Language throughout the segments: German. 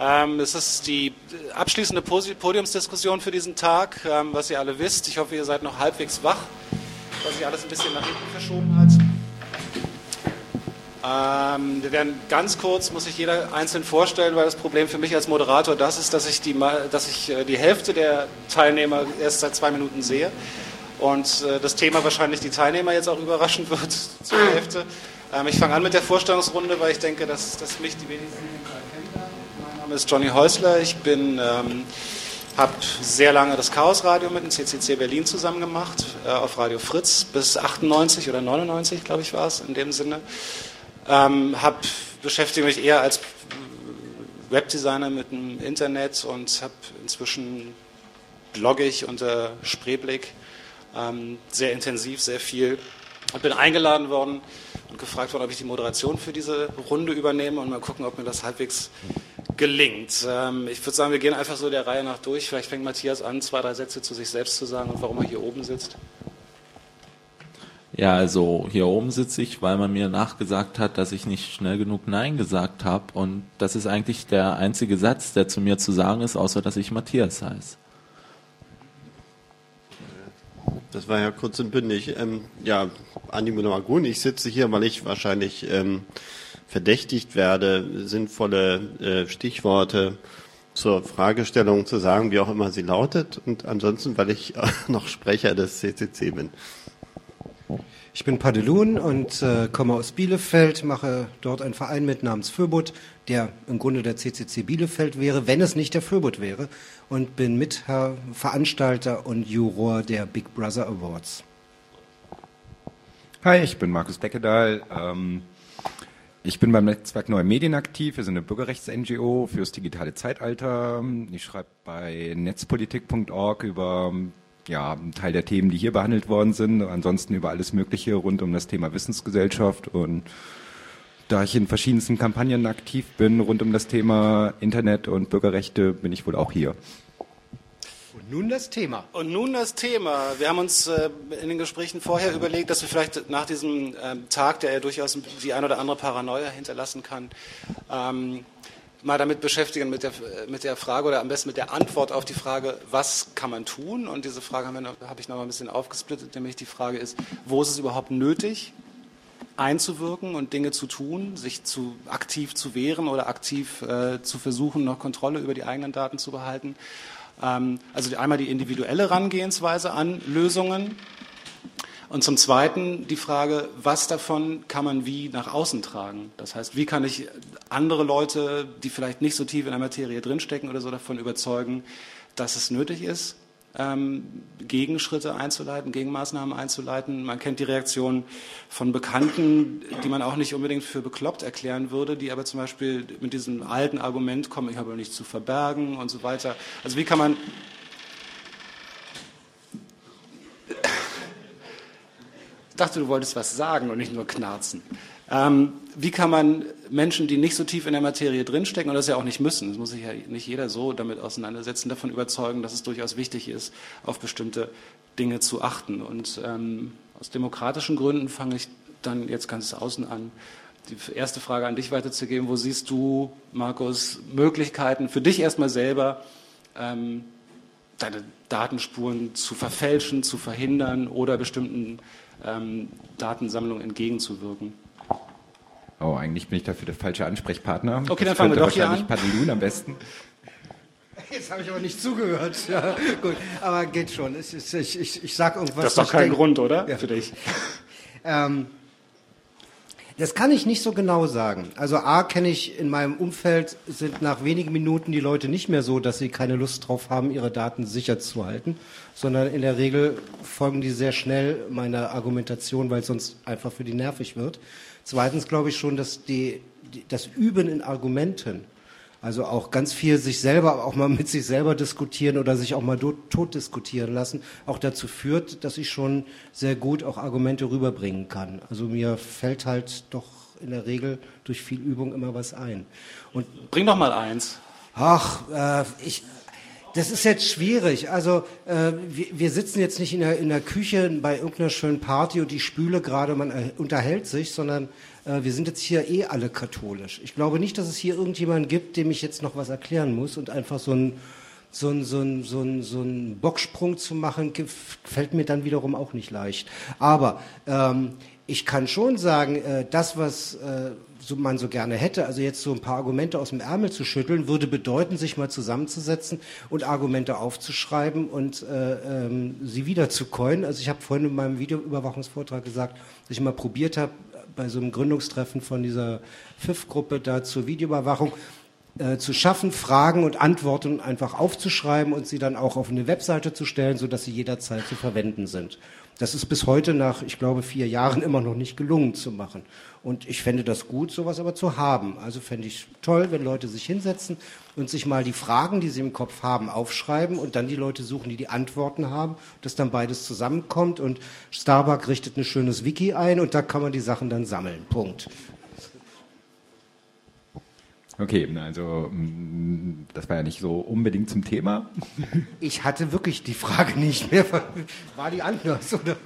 Ähm, es ist die abschließende Podiumsdiskussion für diesen Tag, ähm, was ihr alle wisst. Ich hoffe, ihr seid noch halbwegs wach, was sich alles ein bisschen nach hinten verschoben hat. Ähm, wir werden ganz kurz, muss sich jeder einzeln vorstellen, weil das Problem für mich als Moderator das ist, dass ich die, dass ich äh, die Hälfte der Teilnehmer erst seit zwei Minuten sehe und äh, das Thema wahrscheinlich die Teilnehmer jetzt auch überraschen wird zur Hälfte. Ich fange an mit der Vorstellungsrunde, weil ich denke, dass, dass mich die wenigsten Name ist Johnny Häusler, ich bin... Ähm, habe sehr lange das Chaos Radio mit dem CCC Berlin zusammen gemacht, äh, auf Radio Fritz bis 98 oder 99, glaube ich, war es in dem Sinne. Ähm, hab, beschäftige mich eher als Webdesigner mit dem Internet und habe inzwischen blogge ich unter Spreeblick ähm, sehr intensiv, sehr viel. Und bin eingeladen worden und gefragt worden, ob ich die Moderation für diese Runde übernehme und mal gucken, ob mir das halbwegs gelingt. Ähm, ich würde sagen, wir gehen einfach so der Reihe nach durch. Vielleicht fängt Matthias an, zwei, drei Sätze zu sich selbst zu sagen und warum er hier oben sitzt. Ja, also hier oben sitze ich, weil man mir nachgesagt hat, dass ich nicht schnell genug Nein gesagt habe. Und das ist eigentlich der einzige Satz, der zu mir zu sagen ist, außer dass ich Matthias heiße. Das war ja kurz und bündig. Ähm, ja, Andi Monomagun, ich sitze hier, weil ich wahrscheinlich ähm, verdächtigt werde, sinnvolle äh, Stichworte zur Fragestellung zu sagen, wie auch immer sie lautet. Und ansonsten, weil ich noch Sprecher des CCC bin. Ich bin Padelun und äh, komme aus Bielefeld, mache dort einen Verein mit namens Föbut, der im Grunde der CCC Bielefeld wäre, wenn es nicht der Föbut wäre, und bin Mitherr, Veranstalter und Juror der Big Brother Awards. Hi, ich bin Markus Beckedahl. Ähm, ich bin beim Netzwerk Neue Medien aktiv. Wir sind eine Bürgerrechts-NGO fürs digitale Zeitalter. Ich schreibe bei netzpolitik.org über ja, ein Teil der Themen, die hier behandelt worden sind. Ansonsten über alles Mögliche rund um das Thema Wissensgesellschaft und da ich in verschiedensten Kampagnen aktiv bin rund um das Thema Internet und Bürgerrechte, bin ich wohl auch hier. Und nun das Thema. Und nun das Thema. Wir haben uns äh, in den Gesprächen vorher überlegt, dass wir vielleicht nach diesem ähm, Tag, der ja durchaus die ein oder andere Paranoia hinterlassen kann, ähm, mal damit beschäftigen, mit der, mit der Frage oder am besten mit der Antwort auf die Frage, was kann man tun? Und diese Frage habe hab ich noch mal ein bisschen aufgesplittet, nämlich die Frage ist, wo ist es überhaupt nötig, einzuwirken und Dinge zu tun, sich zu aktiv zu wehren oder aktiv äh, zu versuchen, noch Kontrolle über die eigenen Daten zu behalten? Ähm, also einmal die individuelle Herangehensweise an Lösungen, und zum Zweiten die Frage, was davon kann man wie nach außen tragen? Das heißt, wie kann ich andere Leute, die vielleicht nicht so tief in der Materie drinstecken oder so, davon überzeugen, dass es nötig ist, ähm, Gegenschritte einzuleiten, Gegenmaßnahmen einzuleiten. Man kennt die Reaktion von Bekannten, die man auch nicht unbedingt für bekloppt erklären würde, die aber zum Beispiel mit diesem alten Argument kommen, ich habe nichts zu verbergen und so weiter. Also wie kann man dachte, du wolltest was sagen und nicht nur knarzen. Ähm, wie kann man Menschen, die nicht so tief in der Materie drinstecken und das ja auch nicht müssen, das muss sich ja nicht jeder so damit auseinandersetzen, davon überzeugen, dass es durchaus wichtig ist, auf bestimmte Dinge zu achten. Und ähm, aus demokratischen Gründen fange ich dann jetzt ganz außen an, die erste Frage an dich weiterzugeben. Wo siehst du, Markus, Möglichkeiten für dich erstmal selber, ähm, deine Datenspuren zu verfälschen, zu verhindern oder bestimmten ähm, Datensammlung entgegenzuwirken. Oh, eigentlich bin ich dafür der falsche Ansprechpartner. Okay, dann fangen wir doch hier an. Padelun am besten. Jetzt habe ich aber nicht zugehört. Ja, gut, aber geht schon. Ich, ich, ich, ich sage irgendwas. Das ist doch kein denke. Grund, oder? Ja. Für dich. Ähm, das kann ich nicht so genau sagen. Also A kenne ich in meinem Umfeld sind nach wenigen Minuten die Leute nicht mehr so, dass sie keine Lust drauf haben, ihre Daten sicher zu halten, sondern in der Regel folgen die sehr schnell meiner Argumentation, weil es sonst einfach für die nervig wird. Zweitens glaube ich schon, dass die, die, das Üben in Argumenten also auch ganz viel sich selber, auch mal mit sich selber diskutieren oder sich auch mal tot diskutieren lassen, auch dazu führt, dass ich schon sehr gut auch Argumente rüberbringen kann. Also mir fällt halt doch in der Regel durch viel Übung immer was ein. Und Bring doch mal eins. Ach, äh, ich, Das ist jetzt schwierig. Also äh, wir, wir sitzen jetzt nicht in der, in der Küche bei irgendeiner schönen Party und die Spüle gerade, man äh, unterhält sich, sondern äh, wir sind jetzt hier eh alle katholisch. Ich glaube nicht, dass es hier irgendjemanden gibt, dem ich jetzt noch was erklären muss und einfach so ein so ein, so ein, so ein, so ein Bocksprung zu machen, fällt mir dann wiederum auch nicht leicht. Aber ähm, ich kann schon sagen, äh, das, was äh, so, man so gerne hätte, also jetzt so ein paar Argumente aus dem Ärmel zu schütteln, würde bedeuten, sich mal zusammenzusetzen und Argumente aufzuschreiben und äh, ähm, sie wieder zu coinen. Also ich habe vorhin in meinem Videoüberwachungsvortrag gesagt, dass ich mal probiert habe, bei so einem Gründungstreffen von dieser FIF-Gruppe da zur Videoüberwachung, äh, zu schaffen, Fragen und Antworten einfach aufzuschreiben und sie dann auch auf eine Webseite zu stellen, sodass sie jederzeit zu verwenden sind. Das ist bis heute nach, ich glaube, vier Jahren immer noch nicht gelungen zu machen. Und ich fände das gut, sowas aber zu haben. Also fände ich toll, wenn Leute sich hinsetzen und sich mal die Fragen, die sie im Kopf haben, aufschreiben und dann die Leute suchen, die die Antworten haben, dass dann beides zusammenkommt und Starbucks richtet ein schönes Wiki ein und da kann man die Sachen dann sammeln. Punkt. Okay, also mm, das war ja nicht so unbedingt zum Thema. Ich hatte wirklich die Frage nicht mehr. War die anders, oder?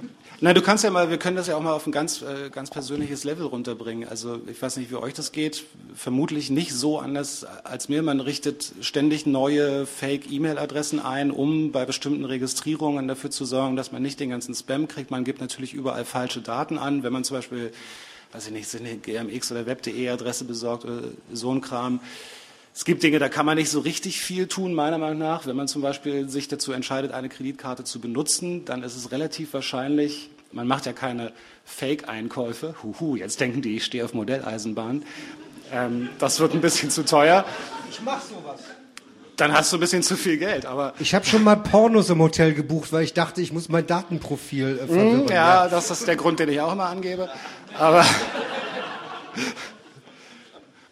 Nein, du kannst ja mal, wir können das ja auch mal auf ein ganz, äh, ganz persönliches Level runterbringen. Also ich weiß nicht, wie euch das geht. Vermutlich nicht so anders als mir. Man richtet ständig neue Fake-E-Mail-Adressen ein, um bei bestimmten Registrierungen dafür zu sorgen, dass man nicht den ganzen Spam kriegt. Man gibt natürlich überall falsche Daten an. Wenn man zum Beispiel weiß ich nicht, eine GMX oder Web.de Adresse besorgt oder so ein Kram. Es gibt Dinge, da kann man nicht so richtig viel tun, meiner Meinung nach. Wenn man zum Beispiel sich dazu entscheidet, eine Kreditkarte zu benutzen, dann ist es relativ wahrscheinlich, man macht ja keine Fake-Einkäufe. Huhu, jetzt denken die, ich stehe auf Modelleisenbahn. Ähm, das wird ein bisschen zu teuer. Ich mache sowas. Dann hast du ein bisschen zu viel Geld, aber. Ich habe schon mal Pornos im Hotel gebucht, weil ich dachte, ich muss mein Datenprofil äh, verwirren. Mm, ja, das ist der Grund, den ich auch immer angebe. Aber.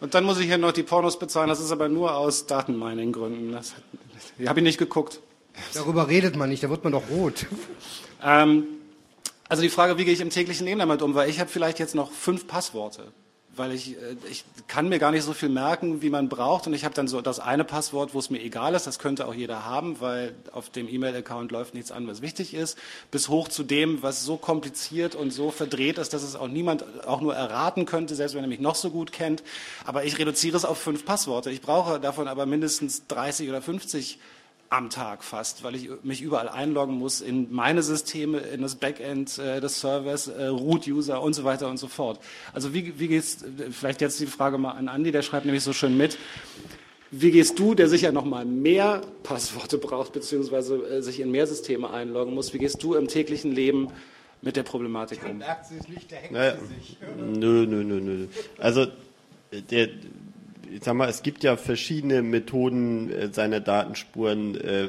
Und dann muss ich hier noch die Pornos bezahlen. Das ist aber nur aus Datenmining-Gründen. Die habe ich nicht geguckt. Darüber redet man nicht, da wird man doch rot. Ähm, also die Frage, wie gehe ich im täglichen Leben damit um? Weil ich habe vielleicht jetzt noch fünf Passworte weil ich, äh, ich kann mir gar nicht so viel merken, wie man braucht. Und ich habe dann so das eine Passwort, wo es mir egal ist, das könnte auch jeder haben, weil auf dem E-Mail-Account läuft nichts an, was wichtig ist, bis hoch zu dem, was so kompliziert und so verdreht ist, dass es auch niemand auch nur erraten könnte, selbst wenn er mich noch so gut kennt. Aber ich reduziere es auf fünf Passworte. Ich brauche davon aber mindestens 30 oder 50 am Tag fast, weil ich mich überall einloggen muss in meine Systeme, in das Backend äh, des Servers, äh, Root-User und so weiter und so fort. Also wie, wie geht's, vielleicht jetzt die Frage mal an Andi, der schreibt nämlich so schön mit, wie gehst du, der sicher noch mal mehr Passworte braucht, beziehungsweise äh, sich in mehr Systeme einloggen muss, wie gehst du im täglichen Leben mit der Problematik um? Merkt sie es nicht, der hängt naja, sich. Nö, nö, nö, nö. Also der, ich sag mal, es gibt ja verschiedene Methoden, äh, seine Datenspuren äh,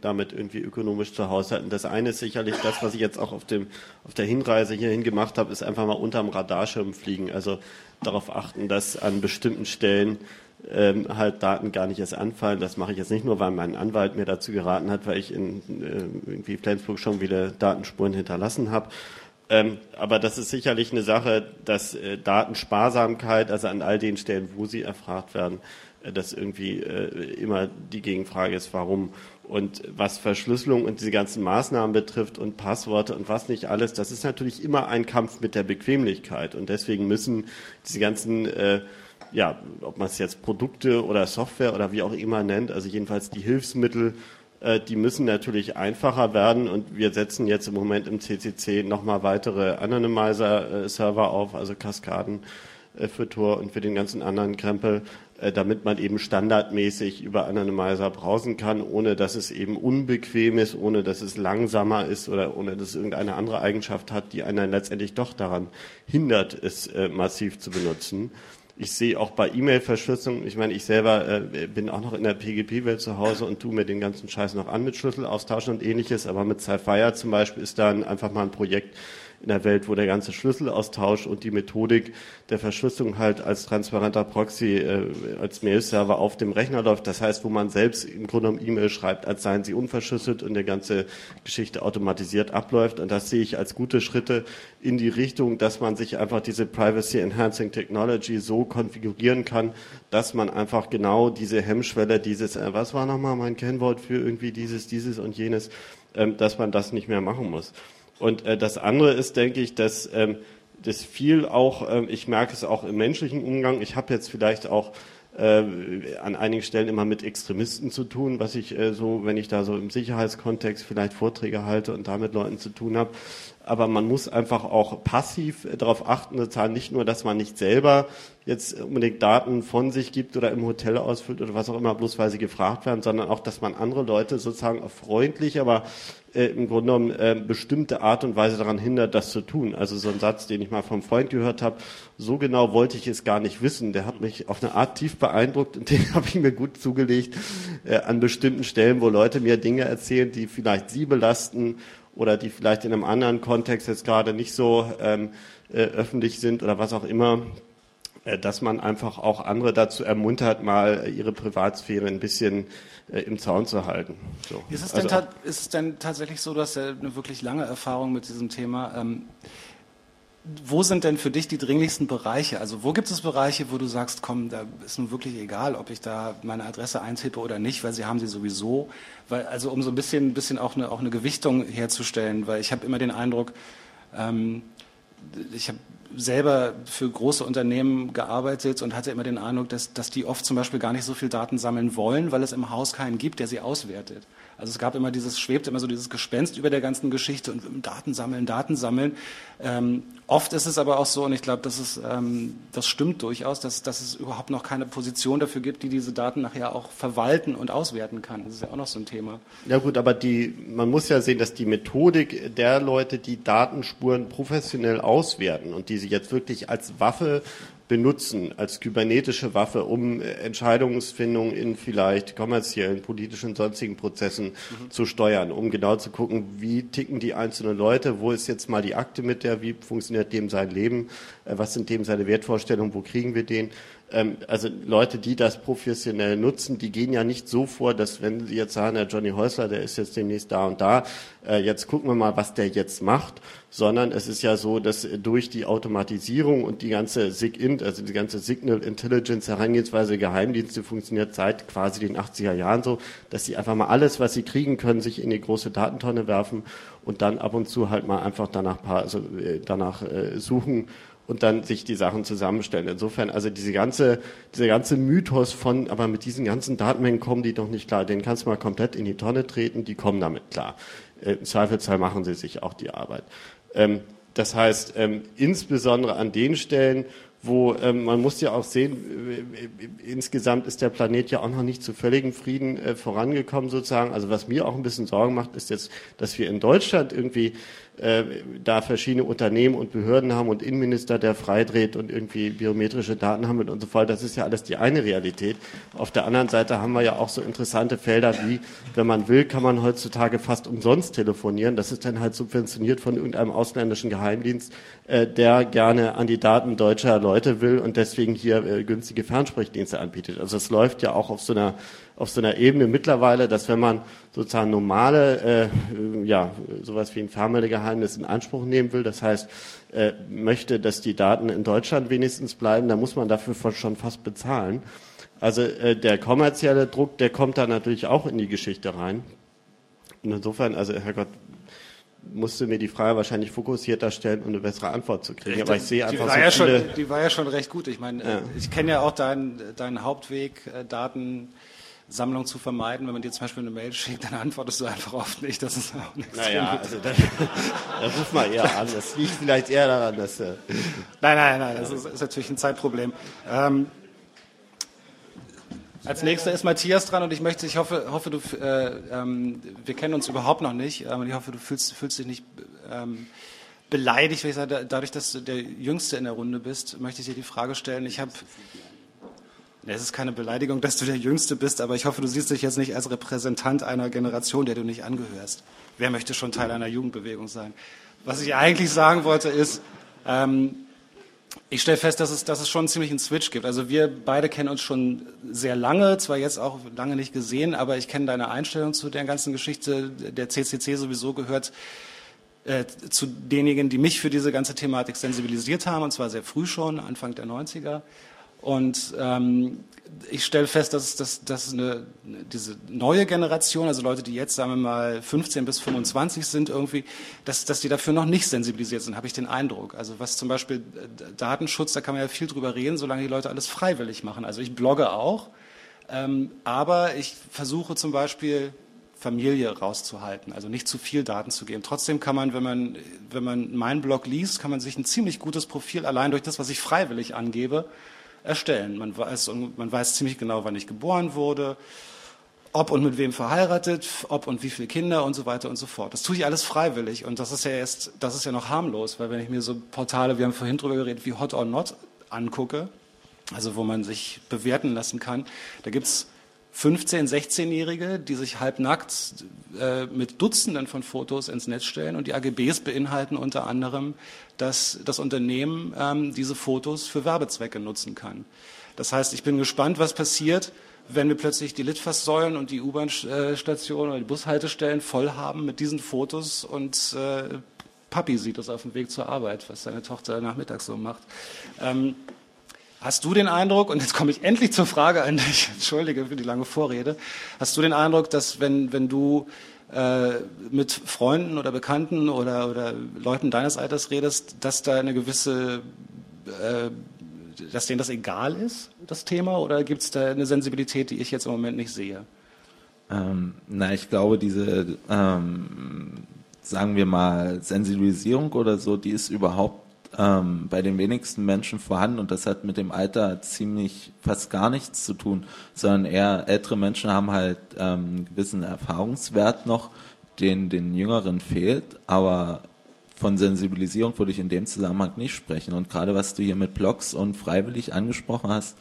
damit irgendwie ökonomisch zu haushalten. Das eine ist sicherlich das, was ich jetzt auch auf dem auf der Hinreise hierhin gemacht habe, ist einfach mal unterm Radarschirm fliegen. Also darauf achten, dass an bestimmten Stellen ähm, halt Daten gar nicht erst anfallen. Das mache ich jetzt nicht nur, weil mein Anwalt mir dazu geraten hat, weil ich in äh, irgendwie Flensburg schon wieder Datenspuren hinterlassen habe. Ähm, aber das ist sicherlich eine Sache, dass äh, Datensparsamkeit, also an all den Stellen, wo sie erfragt werden, äh, dass irgendwie äh, immer die Gegenfrage ist, warum. Und was Verschlüsselung und diese ganzen Maßnahmen betrifft und Passworte und was nicht alles, das ist natürlich immer ein Kampf mit der Bequemlichkeit. Und deswegen müssen diese ganzen äh, ja, ob man es jetzt Produkte oder Software oder wie auch immer nennt, also jedenfalls die Hilfsmittel äh, die müssen natürlich einfacher werden und wir setzen jetzt im Moment im CCC nochmal weitere Anonymizer-Server auf, also Kaskaden äh, für Tor und für den ganzen anderen Krempel, äh, damit man eben standardmäßig über Anonymizer browsen kann, ohne dass es eben unbequem ist, ohne dass es langsamer ist oder ohne dass es irgendeine andere Eigenschaft hat, die einen letztendlich doch daran hindert, es massiv zu benutzen. Ich sehe auch bei E-Mail-Verschlüsselung, ich meine, ich selber äh, bin auch noch in der PGP-Welt zu Hause und tue mir den ganzen Scheiß noch an mit Schlüssel austauschen und ähnliches, aber mit Sapphire zum Beispiel ist dann einfach mal ein Projekt, in der Welt, wo der ganze Schlüsselaustausch und die Methodik der Verschlüsselung halt als transparenter Proxy, äh, als Mail-Server auf dem Rechner läuft. Das heißt, wo man selbst im Grunde genommen E-Mail schreibt, als seien sie unverschlüsselt und die ganze Geschichte automatisiert abläuft. Und das sehe ich als gute Schritte in die Richtung, dass man sich einfach diese Privacy Enhancing Technology so konfigurieren kann, dass man einfach genau diese Hemmschwelle, dieses, äh, was war nochmal mein Kennwort für irgendwie dieses, dieses und jenes, ähm, dass man das nicht mehr machen muss. Und äh, das andere ist, denke ich, dass ähm, das viel auch, ähm, ich merke es auch im menschlichen Umgang, ich habe jetzt vielleicht auch äh, an einigen Stellen immer mit Extremisten zu tun, was ich äh, so, wenn ich da so im Sicherheitskontext vielleicht Vorträge halte und da mit Leuten zu tun habe. Aber man muss einfach auch passiv darauf achten, sozusagen nicht nur, dass man nicht selber jetzt unbedingt Daten von sich gibt oder im Hotel ausfüllt oder was auch immer, bloß weil sie gefragt werden, sondern auch, dass man andere Leute sozusagen freundlich, aber äh, im Grunde genommen äh, bestimmte Art und Weise daran hindert, das zu tun. Also so ein Satz, den ich mal vom Freund gehört habe, so genau wollte ich es gar nicht wissen. Der hat mich auf eine Art tief beeindruckt und den habe ich mir gut zugelegt äh, an bestimmten Stellen, wo Leute mir Dinge erzählen, die vielleicht sie belasten oder die vielleicht in einem anderen Kontext jetzt gerade nicht so ähm, äh, öffentlich sind oder was auch immer, äh, dass man einfach auch andere dazu ermuntert, mal ihre Privatsphäre ein bisschen im Zaun zu halten. So. Ist, es also denn ist es denn tatsächlich so, dass er eine wirklich lange Erfahrung mit diesem Thema? Ähm, wo sind denn für dich die dringlichsten Bereiche? Also wo gibt es Bereiche, wo du sagst, komm, da ist nun wirklich egal, ob ich da meine Adresse eintippe oder nicht, weil sie haben sie sowieso. Weil, also um so ein bisschen, ein bisschen auch, eine, auch eine Gewichtung herzustellen, weil ich habe immer den Eindruck, ähm, ich habe selber für große Unternehmen gearbeitet und hatte immer den Eindruck, dass, dass die oft zum Beispiel gar nicht so viel Daten sammeln wollen, weil es im Haus keinen gibt, der sie auswertet. Also es gab immer dieses, schwebt immer so dieses Gespenst über der ganzen Geschichte und Daten sammeln, Daten sammeln. Ähm, oft ist es aber auch so, und ich glaube, das, ähm, das stimmt durchaus, dass, dass es überhaupt noch keine Position dafür gibt, die diese Daten nachher auch verwalten und auswerten kann. Das ist ja auch noch so ein Thema. Ja gut, aber die, man muss ja sehen, dass die Methodik der Leute, die Datenspuren professionell auswerten und die sie jetzt wirklich als Waffe benutzen als kybernetische Waffe, um Entscheidungsfindung in vielleicht kommerziellen, politischen, sonstigen Prozessen mhm. zu steuern, um genau zu gucken, wie ticken die einzelnen Leute, wo ist jetzt mal die Akte mit der, wie funktioniert dem sein Leben, äh, was sind dem seine Wertvorstellungen, wo kriegen wir den ähm, also Leute, die das professionell nutzen, die gehen ja nicht so vor, dass wenn sie jetzt sagen, der Johnny Häusler, der ist jetzt demnächst da und da, äh, jetzt gucken wir mal, was der jetzt macht, sondern es ist ja so, dass durch die Automatisierung und die ganze SIG-INT, also die ganze Signal Intelligence Herangehensweise Geheimdienste funktioniert seit quasi den 80er Jahren so, dass sie einfach mal alles, was sie kriegen können, sich in die große Datentonne werfen und dann ab und zu halt mal einfach danach, also, äh, danach äh, suchen und dann sich die Sachen zusammenstellen. Insofern, also diese ganze, dieser ganze Mythos von, aber mit diesen ganzen Datenmengen kommen die doch nicht klar. Den kannst du mal komplett in die Tonne treten, die kommen damit klar. Äh, Im Zweifelsfall machen sie sich auch die Arbeit. Ähm, das heißt, ähm, insbesondere an den Stellen, wo ähm, man muss ja auch sehen, äh, insgesamt ist der Planet ja auch noch nicht zu völligem Frieden äh, vorangekommen sozusagen. Also was mir auch ein bisschen Sorgen macht, ist jetzt, dass wir in Deutschland irgendwie äh, da verschiedene Unternehmen und Behörden haben und Innenminister, der freidreht und irgendwie biometrische Daten haben und so fort. Das ist ja alles die eine Realität. Auf der anderen Seite haben wir ja auch so interessante Felder wie, wenn man will, kann man heutzutage fast umsonst telefonieren. Das ist dann halt subventioniert von irgendeinem ausländischen Geheimdienst, äh, der gerne an die Daten deutscher Leute will und deswegen hier äh, günstige Fernsprechdienste anbietet. Also es läuft ja auch auf so einer auf so einer Ebene mittlerweile, dass wenn man sozusagen normale, äh, ja, sowas wie ein Fernmeldegeheimnis in Anspruch nehmen will, das heißt, äh, möchte, dass die Daten in Deutschland wenigstens bleiben, dann muss man dafür schon fast bezahlen. Also äh, der kommerzielle Druck, der kommt da natürlich auch in die Geschichte rein. Und insofern, also Herrgott, musste mir die Frage wahrscheinlich fokussierter stellen, um eine bessere Antwort zu kriegen. Aber ich sehe einfach die war, so ja schon, die war ja schon recht gut. Ich meine, ja. ich kenne ja auch deinen, deinen Hauptweg, äh, Daten Sammlung zu vermeiden. Wenn man dir zum Beispiel eine Mail schickt, dann antwortest du einfach oft nicht. Das ist auch nichts. Naja, also da, da ruf mal eher an. Das liegt vielleicht eher daran, dass. Äh nein, nein, nein, das ist, ist natürlich ein Zeitproblem. Ähm, als nächster ist Matthias dran und ich möchte, ich hoffe, hoffe du, äh, ähm, wir kennen uns überhaupt noch nicht, aber ich hoffe, du fühlst, fühlst dich nicht ähm, beleidigt, weil ich sage, dadurch, dass du der Jüngste in der Runde bist, möchte ich dir die Frage stellen. Ich habe es ist keine Beleidigung, dass du der Jüngste bist, aber ich hoffe, du siehst dich jetzt nicht als Repräsentant einer Generation, der du nicht angehörst. Wer möchte schon Teil einer Jugendbewegung sein? was ich eigentlich sagen wollte ist, ähm, ich stelle fest, dass es, dass es schon ziemlich einen Switch gibt. Also wir beide kennen uns schon sehr lange, zwar jetzt auch lange nicht gesehen, aber ich kenne deine Einstellung zu der ganzen Geschichte. Der CCC sowieso gehört äh, zu denjenigen, die mich für diese ganze Thematik sensibilisiert haben, und zwar sehr früh schon, Anfang der 90er. Und ähm, ich stelle fest, dass, dass, dass eine, diese neue Generation, also Leute, die jetzt, sagen wir mal, 15 bis 25 sind irgendwie, dass, dass die dafür noch nicht sensibilisiert sind, habe ich den Eindruck. Also was zum Beispiel äh, Datenschutz, da kann man ja viel drüber reden, solange die Leute alles freiwillig machen. Also ich blogge auch, ähm, aber ich versuche zum Beispiel Familie rauszuhalten, also nicht zu viel Daten zu geben. Trotzdem kann man, wenn man, wenn man meinen Blog liest, kann man sich ein ziemlich gutes Profil allein durch das, was ich freiwillig angebe, erstellen. Man weiß, man weiß ziemlich genau, wann ich geboren wurde, ob und mit wem verheiratet, ob und wie viele Kinder und so weiter und so fort. Das tue ich alles freiwillig und das ist ja erst, das ist ja noch harmlos, weil wenn ich mir so Portale, wir haben vorhin drüber geredet, wie Hot or Not angucke, also wo man sich bewerten lassen kann, da gibt's 15-, 16-Jährige, die sich halbnackt äh, mit Dutzenden von Fotos ins Netz stellen. Und die AGBs beinhalten unter anderem, dass das Unternehmen ähm, diese Fotos für Werbezwecke nutzen kann. Das heißt, ich bin gespannt, was passiert, wenn wir plötzlich die Litfaßsäulen und die U-Bahn-Stationen oder die Bushaltestellen voll haben mit diesen Fotos und äh, Papi sieht das auf dem Weg zur Arbeit, was seine Tochter nachmittags so macht. Ähm, Hast du den Eindruck, und jetzt komme ich endlich zur Frage an dich, entschuldige für die lange Vorrede, hast du den Eindruck, dass wenn, wenn du mit Freunden oder Bekannten oder, oder Leuten deines Alters redest, dass da eine gewisse, äh, dass denen das egal ist, das Thema, oder gibt es da eine Sensibilität, die ich jetzt im Moment nicht sehe? Ähm, na, ich glaube, diese, ähm, sagen wir mal, Sensibilisierung oder so, die ist überhaupt ähm, bei den wenigsten Menschen vorhanden und das hat mit dem Alter ziemlich fast gar nichts zu tun, sondern eher ältere Menschen haben halt ähm, einen gewissen Erfahrungswert noch, den den Jüngeren fehlt, aber von Sensibilisierung würde ich in dem Zusammenhang nicht sprechen. Und gerade was du hier mit Blogs und freiwillig angesprochen hast,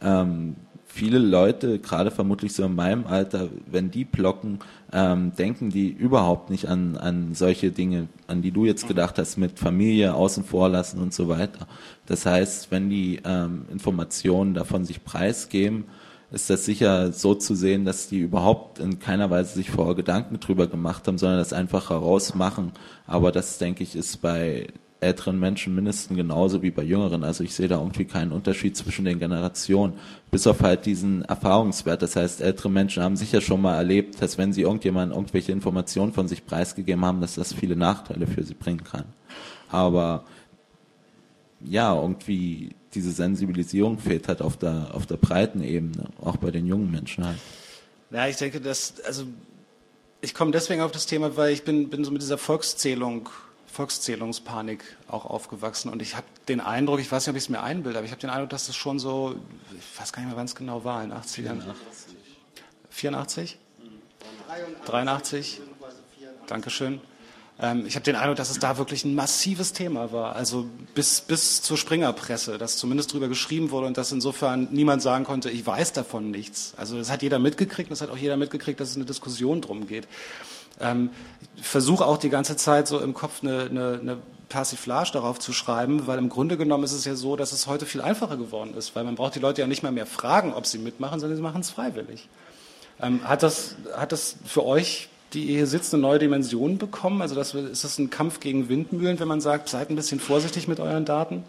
ähm, viele Leute, gerade vermutlich so in meinem Alter, wenn die blocken, ähm, denken die überhaupt nicht an, an solche Dinge, an die du jetzt gedacht hast, mit Familie außen vor lassen und so weiter. Das heißt, wenn die ähm, Informationen davon sich preisgeben, ist das sicher so zu sehen, dass die überhaupt in keiner Weise sich vorher Gedanken drüber gemacht haben, sondern das einfach herausmachen. Aber das, denke ich, ist bei älteren Menschen mindestens genauso wie bei jüngeren. Also ich sehe da irgendwie keinen Unterschied zwischen den Generationen, bis auf halt diesen Erfahrungswert. Das heißt, ältere Menschen haben sicher schon mal erlebt, dass wenn sie irgendjemandem irgendwelche Informationen von sich preisgegeben haben, dass das viele Nachteile für sie bringen kann. Aber ja, irgendwie diese Sensibilisierung fehlt halt auf der, auf der breiten Ebene, auch bei den jungen Menschen halt. Ja, ich denke, dass, also ich komme deswegen auf das Thema, weil ich bin, bin so mit dieser Volkszählung Volkszählungspanik auch aufgewachsen und ich habe den Eindruck, ich weiß nicht, ob ich es mir einbilde, aber ich habe den Eindruck, dass das schon so, ich weiß gar nicht mehr, wann es genau war, in den 80ern. 84? 83? 83? Dankeschön. Ähm, ich habe den Eindruck, dass es da wirklich ein massives Thema war, also bis, bis zur Springerpresse, dass zumindest darüber geschrieben wurde und dass insofern niemand sagen konnte, ich weiß davon nichts. Also das hat jeder mitgekriegt, das hat auch jeder mitgekriegt, dass es eine Diskussion drum geht. Ähm, ich versuche auch die ganze Zeit so im Kopf eine, eine, eine Persiflage darauf zu schreiben, weil im Grunde genommen ist es ja so, dass es heute viel einfacher geworden ist, weil man braucht die Leute ja nicht mal mehr fragen, ob sie mitmachen, sondern sie machen es freiwillig. Ähm, hat, das, hat das für euch, die ihr hier sitzt, eine neue Dimension bekommen? Also das, ist das ein Kampf gegen Windmühlen, wenn man sagt, seid ein bisschen vorsichtig mit euren Daten?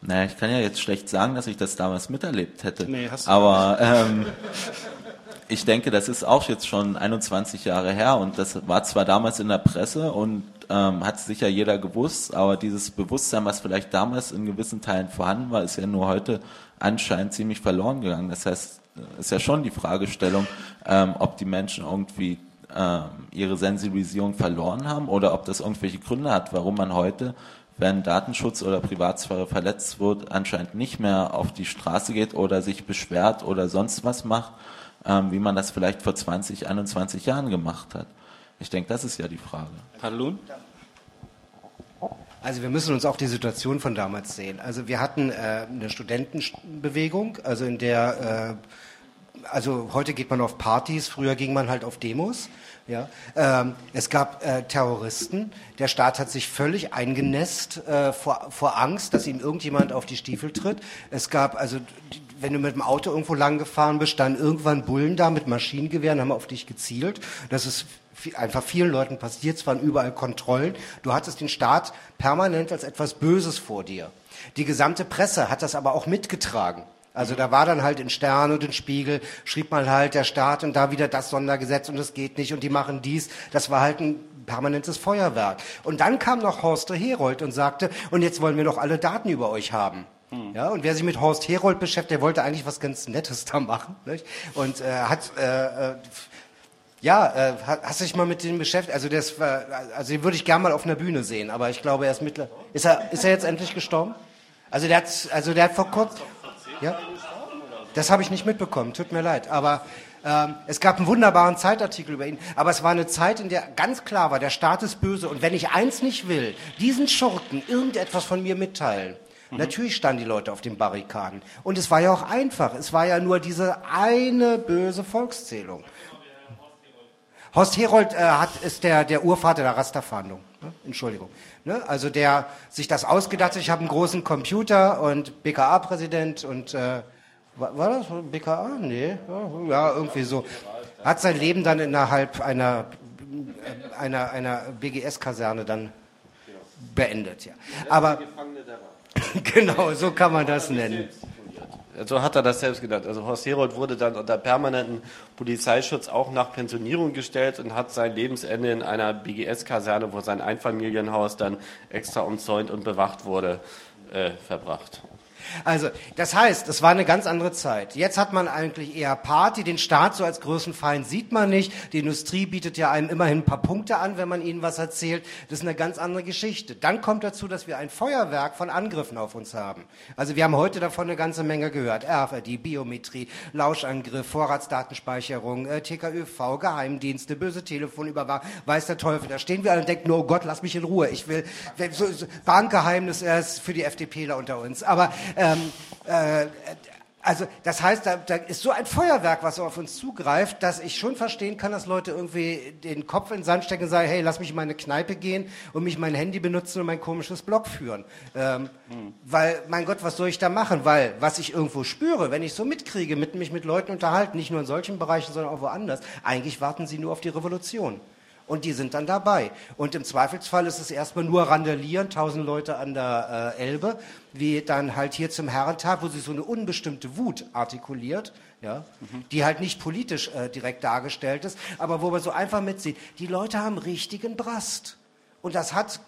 Naja, ich kann ja jetzt schlecht sagen, dass ich das damals miterlebt hätte. Nee, hast du Aber ähm, ich denke, das ist auch jetzt schon 21 Jahre her und das war zwar damals in der Presse und ähm, hat sicher jeder gewusst, aber dieses Bewusstsein, was vielleicht damals in gewissen Teilen vorhanden war, ist ja nur heute anscheinend ziemlich verloren gegangen. Das heißt, ist ja schon die Fragestellung, ähm, ob die Menschen irgendwie ähm, ihre Sensibilisierung verloren haben oder ob das irgendwelche Gründe hat, warum man heute wenn Datenschutz oder Privatsphäre verletzt wird, anscheinend nicht mehr auf die Straße geht oder sich beschwert oder sonst was macht, ähm, wie man das vielleicht vor 20, 21 Jahren gemacht hat. Ich denke, das ist ja die Frage. Padalun? Also wir müssen uns auch die Situation von damals sehen. Also wir hatten äh, eine Studentenbewegung, also in der äh, also heute geht man auf Partys, früher ging man halt auf Demos. Ja, ähm, es gab äh, Terroristen. Der Staat hat sich völlig eingenässt äh, vor, vor Angst, dass ihm irgendjemand auf die Stiefel tritt. Es gab also, wenn du mit dem Auto irgendwo lang gefahren bist, standen irgendwann Bullen da mit Maschinengewehren, haben auf dich gezielt. Das ist einfach vielen Leuten passiert. Es waren überall Kontrollen. Du hattest den Staat permanent als etwas Böses vor dir. Die gesamte Presse hat das aber auch mitgetragen. Also da war dann halt in Stern und in Spiegel, schrieb man halt der Staat und da wieder das Sondergesetz und das geht nicht und die machen dies. Das war halt ein permanentes Feuerwerk. Und dann kam noch Horst Herold und sagte, und jetzt wollen wir noch alle Daten über euch haben. Hm. Ja, und wer sich mit Horst Herold beschäftigt, der wollte eigentlich was ganz Nettes da machen. Nicht? Und äh, hat äh, äh, ja, äh, hast du dich mal mit dem beschäftigt? Also das war, also den würde ich gerne mal auf einer Bühne sehen, aber ich glaube, er ist mittler. Ist er, ist er jetzt endlich gestorben? Also der hat, also der hat vor kurzem. Ja? Das habe ich nicht mitbekommen, tut mir leid. Aber ähm, es gab einen wunderbaren Zeitartikel über ihn. Aber es war eine Zeit, in der ganz klar war, der Staat ist böse. Und wenn ich eins nicht will, diesen Schurken irgendetwas von mir mitteilen, Mhm. Natürlich standen die Leute auf den Barrikaden. Und es war ja auch einfach. Es war ja nur diese eine böse Volkszählung. Horst Herold äh, hat, ist der, der Urvater der Rasterfahndung. Ne? Entschuldigung. Ne? Also der sich das ausgedacht hat, ich habe einen großen Computer und BKA-Präsident und äh, war, das BKA? Nee, ja, irgendwie so. Hat sein Leben dann innerhalb einer, äh, einer, einer BGS-Kaserne dann beendet. Ja. Aber genau, so kann man das nennen. So hat er das selbst gedacht. Also Horst Herold wurde dann unter permanenten Polizeischutz auch nach Pensionierung gestellt und hat sein Lebensende in einer BGS-Kaserne, wo sein Einfamilienhaus dann extra umzäunt und bewacht wurde, äh, verbracht. Also, das heißt, es war eine ganz andere Zeit. Jetzt hat man eigentlich eher Party. Den Staat so als größten Feind sieht man nicht. Die Industrie bietet ja einem immerhin ein paar Punkte an, wenn man ihnen was erzählt. Das ist eine ganz andere Geschichte. Dann kommt dazu, dass wir ein Feuerwerk von Angriffen auf uns haben. Also, wir haben heute davon eine ganze Menge gehört. RFID, Biometrie, Lauschangriff, Vorratsdatenspeicherung, äh, TKÜV, Geheimdienste, böse Telefonüberwachung, weiß der Teufel. Da stehen wir alle und denken, oh Gott, lass mich in Ruhe. Ich will, so, so, Bankgeheimnis ist für die FDPler unter uns. Aber ähm, äh, also das heißt, da, da ist so ein Feuerwerk, was auf uns zugreift, dass ich schon verstehen kann, dass Leute irgendwie den Kopf in den Sand stecken und sagen, hey, lass mich in meine Kneipe gehen und mich mein Handy benutzen und mein komisches Blog führen. Ähm, mhm. Weil, mein Gott, was soll ich da machen? Weil, was ich irgendwo spüre, wenn ich so mitkriege, mit mich mit Leuten unterhalten, nicht nur in solchen Bereichen, sondern auch woanders, eigentlich warten sie nur auf die Revolution und die sind dann dabei. Und im Zweifelsfall ist es erstmal nur Randalieren, tausend Leute an der äh, Elbe, wie dann halt hier zum Herrentag, wo sie so eine unbestimmte Wut artikuliert, ja, mhm. die halt nicht politisch äh, direkt dargestellt ist, aber wo man so einfach mitsieht, die Leute haben richtigen Brast. Und das hat,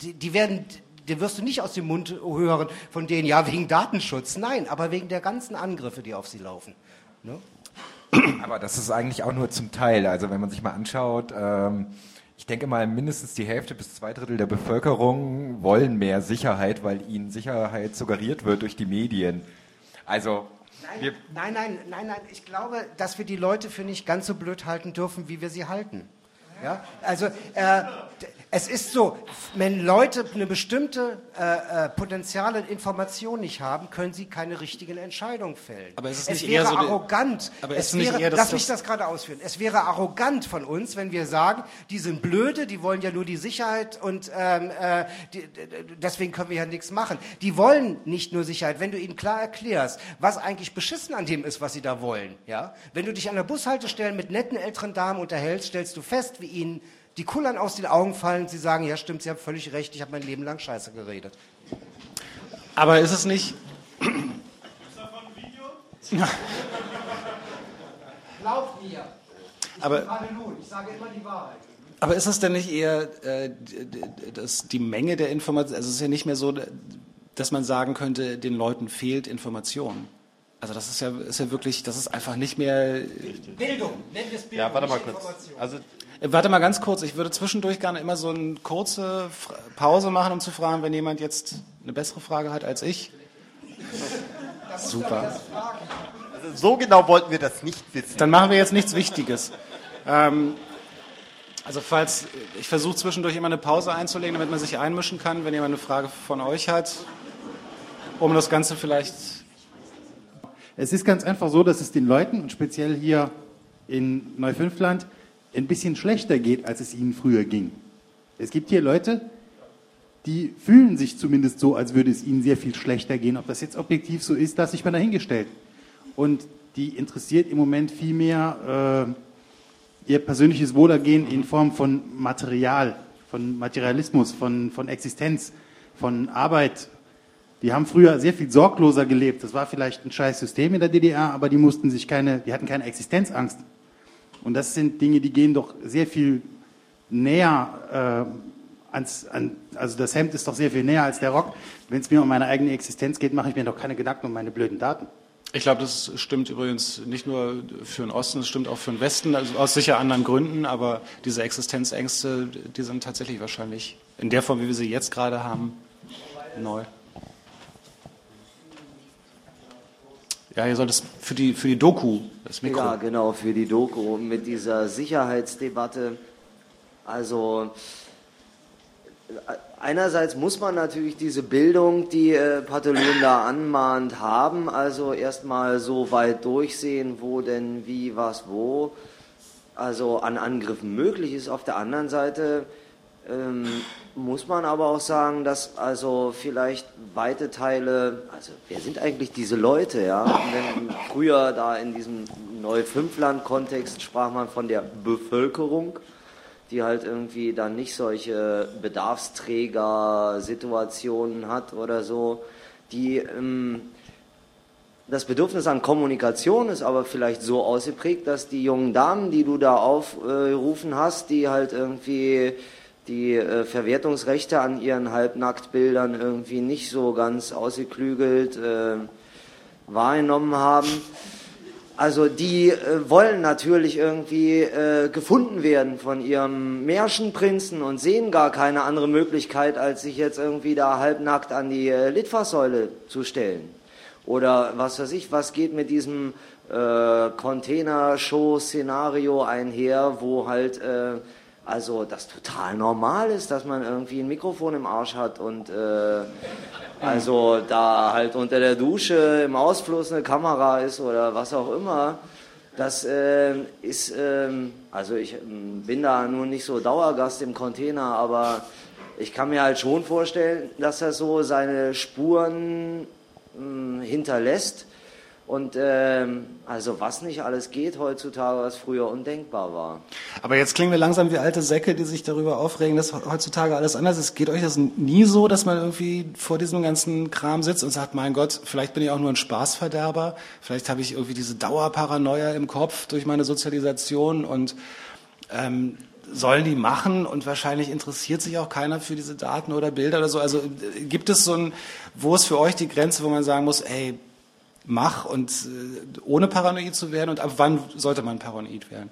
die, die werden, den wirst du nicht aus dem Mund hören von denen, ja, wegen Datenschutz. Nein, aber wegen der ganzen Angriffe, die auf sie laufen. Ne? Aber das ist eigentlich auch nur zum Teil. Also wenn man sich mal anschaut, ähm, ich denke mal, mindestens die Hälfte bis zwei Drittel der Bevölkerung wollen mehr Sicherheit, weil ihnen Sicherheit suggeriert wird durch die Medien. Also Nein, nein, nein, nein, nein. Ich glaube, dass wir die Leute für nicht ganz so blöd halten dürfen, wie wir sie halten. Ja? Also äh, es ist so, wenn Leute eine bestimmte äh, äh, potenziale Information nicht haben, können sie keine richtigen Entscheidungen fällen. Aber es ist nicht es wäre eher so arrogant. Aber es, es wäre, eher, lass mich das gerade ausführen. Es wäre arrogant von uns, wenn wir sagen, die sind blöde, die wollen ja nur die Sicherheit und ähm, äh, die, deswegen können wir ja nichts machen. Die wollen nicht nur Sicherheit. Wenn du ihnen klar erklärst, was eigentlich beschissen an dem ist, was sie da wollen, ja, wenn du dich an der Bushaltestelle mit netten älteren Damen unterhältst, stellst du fest, wie ihnen die Kullern aus den Augen fallen, sie sagen, ja stimmt, Sie haben völlig recht, ich habe mein Leben lang Scheiße geredet. Aber ist es nicht... Glaubt mir. Ich aber, ich sage immer die Wahrheit. Aber ist es denn nicht eher äh, dass die Menge der Informationen? Also es ist ja nicht mehr so, dass man sagen könnte, den Leuten fehlt Information. Also das ist ja, ist ja wirklich, das ist einfach nicht mehr. Bildung, nennt es Bildung. Ja, warte mal kurz. Also Warte mal ganz kurz, ich würde zwischendurch gerne immer so eine kurze Pause machen, um zu fragen, wenn jemand jetzt eine bessere Frage hat als ich. Super. Also so genau wollten wir das nicht wissen. Dann machen wir jetzt nichts Wichtiges. Ähm, also falls, ich versuche zwischendurch immer eine Pause einzulegen, damit man sich einmischen kann, wenn jemand eine Frage von euch hat, um das Ganze vielleicht Es ist ganz einfach so, dass es den Leuten und speziell hier in Neufünfland ein bisschen schlechter geht, als es ihnen früher ging. Es gibt hier Leute, die fühlen sich zumindest so, als würde es ihnen sehr viel schlechter gehen. Ob das jetzt objektiv so ist, das sich mal dahingestellt. Und die interessiert im Moment viel mehr äh, ihr persönliches Wohlergehen in Form von Material, von Materialismus, von, von Existenz, von Arbeit. Die haben früher sehr viel sorgloser gelebt. Das war vielleicht ein scheiß System in der DDR, aber die mussten sich keine, die hatten keine Existenzangst. Und das sind Dinge, die gehen doch sehr viel näher äh, ans, an, also das Hemd ist doch sehr viel näher als der Rock. Wenn es mir um meine eigene Existenz geht, mache ich mir doch keine Gedanken um meine blöden Daten. Ich glaube, das stimmt übrigens nicht nur für den Osten, es stimmt auch für den Westen, also aus sicher anderen Gründen, aber diese Existenzängste, die sind tatsächlich wahrscheinlich in der Form, wie wir sie jetzt gerade haben, neu. Ja, ihr sollt es für die, für die Doku, das Mikro. Ja, genau, für die Doku mit dieser Sicherheitsdebatte. Also einerseits muss man natürlich diese Bildung, die äh, Pathelon da anmahnt, haben. Also erstmal so weit durchsehen, wo denn wie, was, wo. Also an Angriffen möglich ist. Auf der anderen Seite ähm, muss man aber auch sagen, dass also vielleicht weite Teile, also wer sind eigentlich diese Leute, ja? Wenn früher da in diesem Neu-Fünfland-Kontext sprach man von der Bevölkerung, die halt irgendwie dann nicht solche Bedarfsträger-Situationen hat oder so, die ähm, das Bedürfnis an Kommunikation ist aber vielleicht so ausgeprägt, dass die jungen Damen, die du da aufgerufen hast, die halt irgendwie die äh, Verwertungsrechte an ihren Halbnacktbildern irgendwie nicht so ganz ausgeklügelt äh, wahrgenommen haben. Also die äh, wollen natürlich irgendwie äh, gefunden werden von ihrem Märchenprinzen und sehen gar keine andere Möglichkeit, als sich jetzt irgendwie da halbnackt an die äh, Litfaßsäule zu stellen. Oder was weiß ich, was geht mit diesem äh, Container-Show-Szenario einher, wo halt äh, also das total normal ist, dass man irgendwie ein Mikrofon im Arsch hat und äh, also da halt unter der Dusche im Ausfluss eine Kamera ist oder was auch immer. Das äh, ist, äh, also ich ähm, bin da nun nicht so Dauergast im Container, aber ich kann mir halt schon vorstellen, dass er so seine Spuren mh, hinterlässt und ähm, also was nicht alles geht heutzutage, was früher undenkbar war. Aber jetzt klingen wir langsam wie alte Säcke, die sich darüber aufregen, dass heutzutage alles anders ist. Geht euch das nie so, dass man irgendwie vor diesem ganzen Kram sitzt und sagt, mein Gott, vielleicht bin ich auch nur ein Spaßverderber, vielleicht habe ich irgendwie diese Dauerparanoia im Kopf durch meine Sozialisation und ähm, sollen die machen und wahrscheinlich interessiert sich auch keiner für diese Daten oder Bilder oder so. Also äh, gibt es so ein, wo ist für euch die Grenze, wo man sagen muss, ey, mach und äh, ohne paranoid zu werden und ab wann sollte man paranoid werden?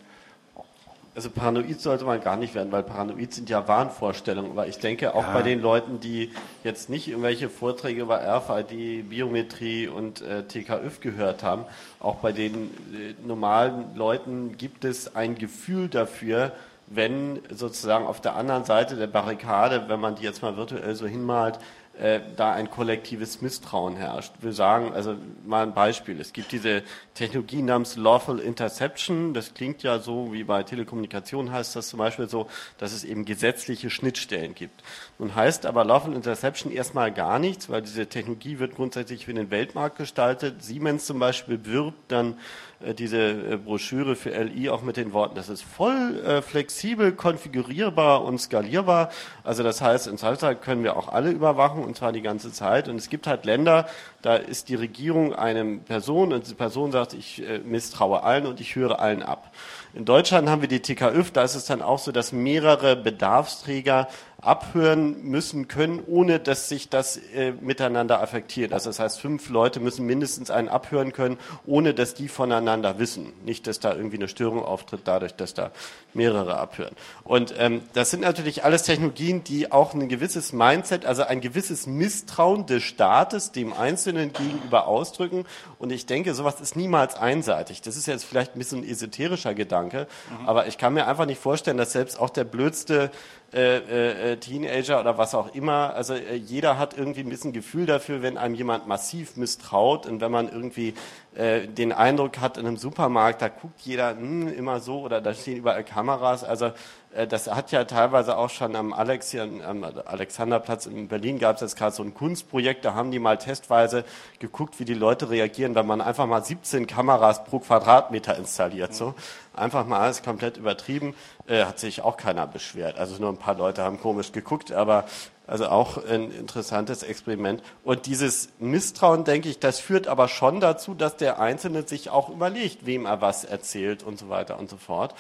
Also paranoid sollte man gar nicht werden, weil paranoid sind ja Wahnvorstellungen. Aber ich denke auch ja. bei den Leuten, die jetzt nicht irgendwelche Vorträge über RFID, Biometrie und äh, TKÜV gehört haben, auch bei den äh, normalen Leuten gibt es ein Gefühl dafür, wenn sozusagen auf der anderen Seite der Barrikade, wenn man die jetzt mal virtuell so hinmalt, äh, da ein kollektives Misstrauen herrscht. Wir sagen, also mal ein Beispiel. Es gibt diese Technologie namens Lawful Interception. Das klingt ja so, wie bei Telekommunikation heißt das zum Beispiel so, dass es eben gesetzliche Schnittstellen gibt. Nun heißt aber Lawful Interception erstmal gar nichts, weil diese Technologie wird grundsätzlich für den Weltmarkt gestaltet. Siemens zum Beispiel wirbt dann äh, diese äh, Broschüre für LI auch mit den Worten, das ist voll äh, flexibel, konfigurierbar und skalierbar. Also das heißt, in Zweifelsfall können wir auch alle überwachen und zwar die ganze Zeit. Und es gibt halt Länder, da ist die Regierung eine Person und die Person sagt, ich äh, misstraue allen und ich höre allen ab. In Deutschland haben wir die TKÜV, da ist es dann auch so, dass mehrere Bedarfsträger abhören müssen können, ohne dass sich das äh, miteinander affektiert. Also das heißt, fünf Leute müssen mindestens einen abhören können, ohne dass die voneinander wissen. Nicht, dass da irgendwie eine Störung auftritt, dadurch, dass da mehrere abhören. Und ähm, das sind natürlich alles Technologien, die auch ein gewisses Mindset, also ein gewisses Misstrauen des Staates dem Einzelnen gegenüber ausdrücken. Und ich denke, sowas ist niemals einseitig. Das ist jetzt vielleicht ein bisschen ein esoterischer Gedanke, mhm. aber ich kann mir einfach nicht vorstellen, dass selbst auch der blödste äh, äh, Teenager oder was auch immer. Also äh, jeder hat irgendwie ein bisschen Gefühl dafür, wenn einem jemand massiv misstraut und wenn man irgendwie äh, den Eindruck hat in einem Supermarkt, da guckt jeder hm, immer so oder da stehen überall Kameras. Also äh, das hat ja teilweise auch schon am Alex hier, am Alexanderplatz in Berlin gab es jetzt gerade so ein Kunstprojekt, da haben die mal testweise geguckt, wie die Leute reagieren, wenn man einfach mal 17 Kameras pro Quadratmeter installiert. So einfach mal alles komplett übertrieben, äh, hat sich auch keiner beschwert. Also nur ein paar Leute haben komisch geguckt, aber also auch ein interessantes Experiment. Und dieses Misstrauen, denke ich, das führt aber schon dazu, dass der Einzelne sich auch überlegt, wem er was erzählt und so weiter und so fort.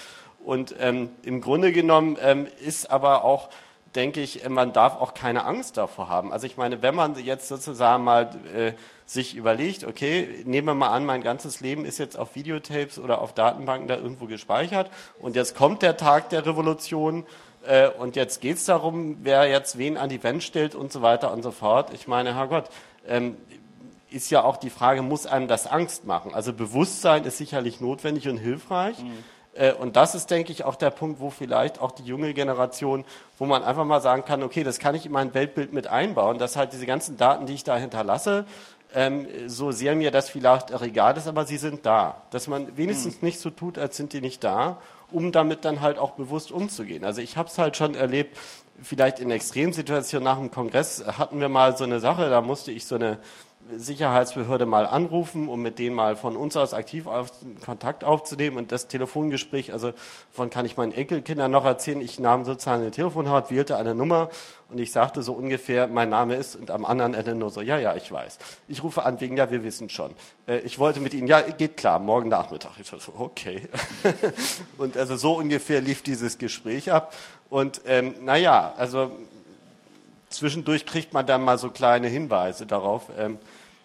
Und ähm, im Grunde genommen ähm, ist aber auch, denke ich, man darf auch keine Angst davor haben. Also ich meine, wenn man jetzt sozusagen mal äh, sich überlegt, okay, nehmen wir mal an, mein ganzes Leben ist jetzt auf Videotapes oder auf Datenbanken da irgendwo gespeichert und jetzt kommt der Tag der Revolution äh, und jetzt geht es darum, wer jetzt wen an die Wand stellt und so weiter und so fort. Ich meine, Herrgott, ähm, ist ja auch die Frage, muss einem das Angst machen? Also Bewusstsein ist sicherlich notwendig und hilfreich. Mhm. Äh, und das ist, denke ich, auch der Punkt, wo vielleicht auch die junge Generation, wo man einfach mal sagen kann, okay, das kann ich in mein Weltbild mit einbauen, dass halt diese ganzen Daten, die ich da hinterlasse, ähm, so sehr mir das vielleicht auch egal ist, aber sie sind da. Dass man wenigstens mhm. nicht so tut, als sind die nicht da, um damit dann halt auch bewusst umzugehen. Also ich habe es halt schon erlebt, vielleicht in Extremsituationen nach dem Kongress hatten wir mal so eine Sache, da musste ich so eine Sicherheitsbehörde mal anrufen, um mit denen mal von uns aus aktiv auf, Kontakt aufzunehmen. Und das Telefongespräch, also von kann ich meinen Enkelkindern noch erzählen, ich nahm sozusagen eine Telefonhaut, wählte eine Nummer und ich sagte so ungefähr, mein Name ist und am anderen Ende nur so, ja, ja, ich weiß. Ich rufe an wegen, ja, wir wissen schon. Äh, ich wollte mit Ihnen, ja, geht klar, morgen Nachmittag. Ich so, okay. und also so ungefähr lief dieses Gespräch ab. Und ähm, naja, also zwischendurch kriegt man dann mal so kleine Hinweise darauf, ähm,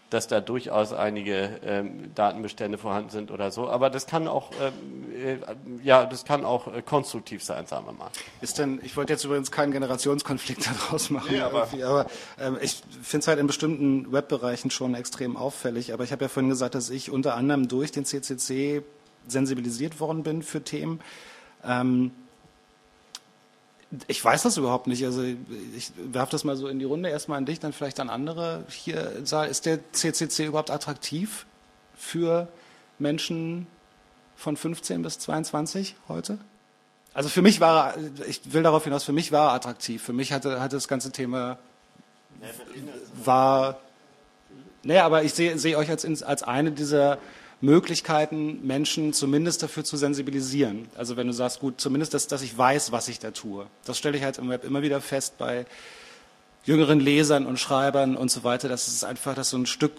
dass da durchaus einige ähm, Datenbestände vorhanden sind oder so. Aber das kann auch, ähm, äh, ja, das kann auch äh, konstruktiv sein, sagen wir mal. Ist denn, ich wollte jetzt übrigens keinen Generationskonflikt daraus machen, nee, aber, aber ähm, ich finde es halt in bestimmten Webbereichen schon extrem auffällig. Aber ich habe ja vorhin gesagt, dass ich unter anderem durch den CCC sensibilisiert worden bin für Themen. Ähm, ich weiß das überhaupt nicht. Also ich werfe das mal so in die Runde, erstmal an dich, dann vielleicht an andere hier. Ist der CCC überhaupt attraktiv für Menschen von 15 bis 22 heute? Also für mich war er, ich will darauf hinaus, für mich war er attraktiv. Für mich hatte, hatte das ganze Thema war, naja, aber ich sehe, sehe euch als, als eine dieser Möglichkeiten, Menschen zumindest dafür zu sensibilisieren. Also wenn du sagst, gut, zumindest, dass, dass ich weiß, was ich da tue. Das stelle ich halt im Web immer wieder fest bei jüngeren Lesern und Schreibern und so weiter, dass es einfach, dass so ein Stück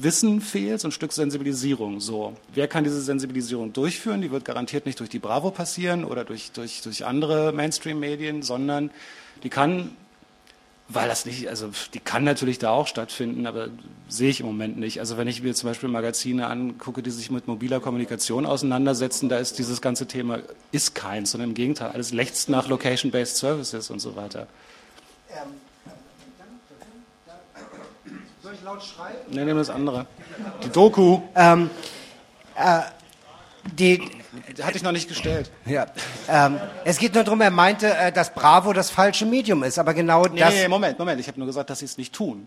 Wissen fehlt, so ein Stück Sensibilisierung. So, wer kann diese Sensibilisierung durchführen? Die wird garantiert nicht durch die Bravo passieren oder durch, durch, durch andere Mainstream-Medien, sondern die kann weil das nicht, also die kann natürlich da auch stattfinden, aber sehe ich im Moment nicht. Also wenn ich mir zum Beispiel Magazine angucke, die sich mit mobiler Kommunikation auseinandersetzen, da ist dieses ganze Thema ist keins, sondern im Gegenteil, alles lechzt nach Location-Based Services und so weiter. Ähm, soll ich laut schreiben? Nee, nehmen das andere. Die Doku. Ähm, äh, die, hatte ich noch nicht gestellt. Ja. Ähm, es geht nur darum, er meinte, äh, dass Bravo das falsche Medium ist, aber genau nee, das. Nee, Moment, Moment. Ich habe nur gesagt, dass sie es nicht tun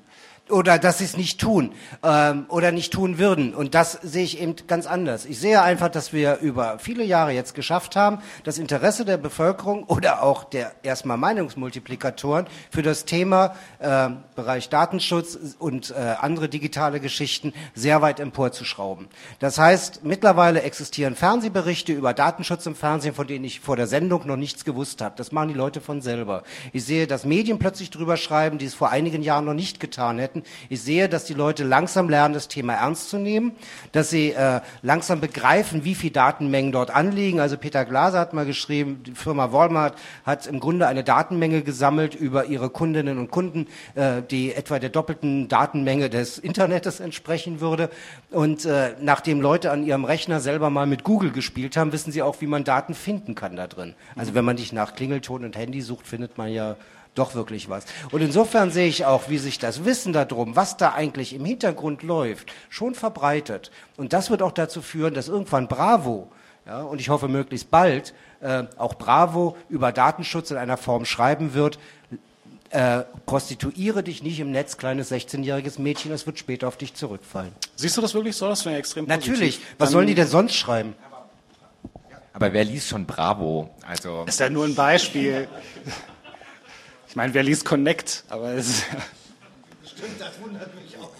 oder dass sie es nicht tun ähm, oder nicht tun würden. Und das sehe ich eben ganz anders. Ich sehe einfach, dass wir über viele Jahre jetzt geschafft haben, das Interesse der Bevölkerung oder auch der erstmal Meinungsmultiplikatoren für das Thema äh, Bereich Datenschutz und äh, andere digitale Geschichten sehr weit emporzuschrauben. Das heißt, mittlerweile existieren Fernsehberichte über Datenschutz im Fernsehen, von denen ich vor der Sendung noch nichts gewusst habe. Das machen die Leute von selber. Ich sehe, dass Medien plötzlich drüber schreiben, die es vor einigen Jahren noch nicht getan hätten hätten. Ich sehe, dass die Leute langsam lernen, das Thema ernst zu nehmen, dass sie äh, langsam begreifen, wie viel Datenmengen dort anliegen. Also Peter Glaser hat mal geschrieben, die Firma Walmart hat im Grunde eine Datenmenge gesammelt über ihre Kundinnen und Kunden, äh, die etwa der doppelten Datenmenge des Internets entsprechen würde. Und äh, nachdem Leute an ihrem Rechner selber mal mit Google gespielt haben, wissen sie auch, wie man Daten finden kann da drin. Also wenn man dich nach Klingelton und Handy sucht, findet man ja doch wirklich was. Und insofern sehe ich auch, wie sich das Wissen darum, was da eigentlich im Hintergrund läuft, schon verbreitet. Und das wird auch dazu führen, dass irgendwann Bravo, ja, und ich hoffe möglichst bald, äh, auch Bravo über Datenschutz in einer Form schreiben wird, äh, prostituiere dich nicht im Netz, kleines 16-jähriges Mädchen, es wird später auf dich zurückfallen. Siehst du das wirklich so? Das wäre extrem Natürlich. positiv. Was Dann- sollen die denn sonst schreiben? Aber wer liest schon Bravo? Also Ist ja nur ein Beispiel. Ich meine, wer liest Connect? Aber es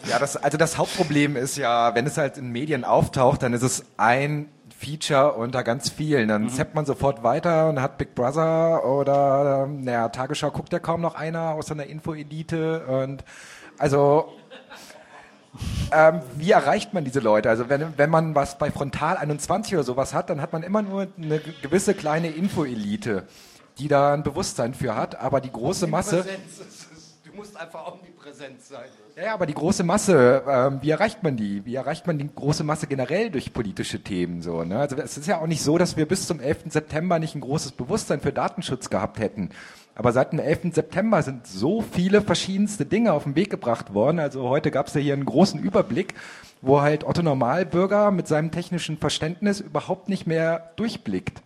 Ja, das, also das Hauptproblem ist ja, wenn es halt in Medien auftaucht, dann ist es ein Feature unter ganz vielen. Dann zappt man sofort weiter und hat Big Brother oder, ähm, naja, Tagesschau guckt ja kaum noch einer außer einer Infoelite und also ähm, wie erreicht man diese Leute? Also wenn, wenn man was bei Frontal 21 oder sowas hat, dann hat man immer nur eine gewisse kleine Infoelite, die da ein Bewusstsein für hat, aber die große Masse... Du musst einfach omnipräsent sein. Ja, ja, aber die große Masse, ähm, wie erreicht man die? Wie erreicht man die große Masse generell durch politische Themen? So, ne? Also es ist ja auch nicht so, dass wir bis zum 11. September nicht ein großes Bewusstsein für Datenschutz gehabt hätten. Aber seit dem 11. September sind so viele verschiedenste Dinge auf den Weg gebracht worden. Also heute gab es ja hier einen großen Überblick, wo halt Otto Normalbürger mit seinem technischen Verständnis überhaupt nicht mehr durchblickt.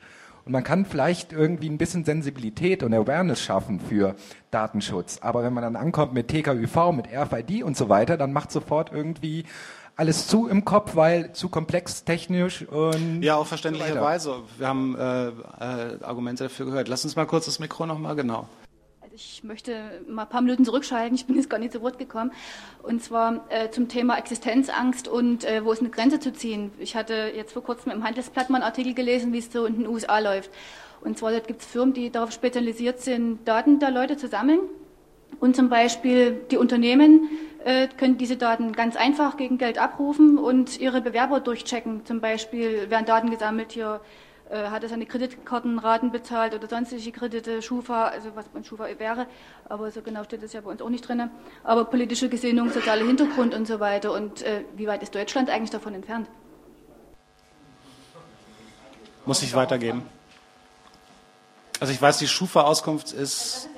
Und man kann vielleicht irgendwie ein bisschen Sensibilität und Awareness schaffen für Datenschutz. Aber wenn man dann ankommt mit TKÜV, mit RFID und so weiter, dann macht sofort irgendwie alles zu im Kopf, weil zu komplex technisch und ja, auch so verständlicherweise. Wir haben äh, äh, Argumente dafür gehört. Lass uns mal kurz das Mikro nochmal, genau. Ich möchte mal ein paar Minuten zurückschalten. Ich bin jetzt gar nicht zu Wort gekommen. Und zwar äh, zum Thema Existenzangst und äh, wo ist eine Grenze zu ziehen. Ich hatte jetzt vor kurzem im Handelsblatt mal einen Artikel gelesen, wie es so in den USA läuft. Und zwar gibt es Firmen, die darauf spezialisiert sind, Daten der Leute zu sammeln. Und zum Beispiel die Unternehmen äh, können diese Daten ganz einfach gegen Geld abrufen und ihre Bewerber durchchecken. Zum Beispiel werden Daten gesammelt hier, hat er seine Kreditkartenraten bezahlt oder sonstige Kredite, Schufa, also was bei Schufa wäre, aber so genau steht das ja bei uns auch nicht drin. Aber politische Gesinnung, sozialer Hintergrund und so weiter. Und äh, wie weit ist Deutschland eigentlich davon entfernt? Muss ich weitergeben. Also ich weiß, die Schufa-Auskunft ist.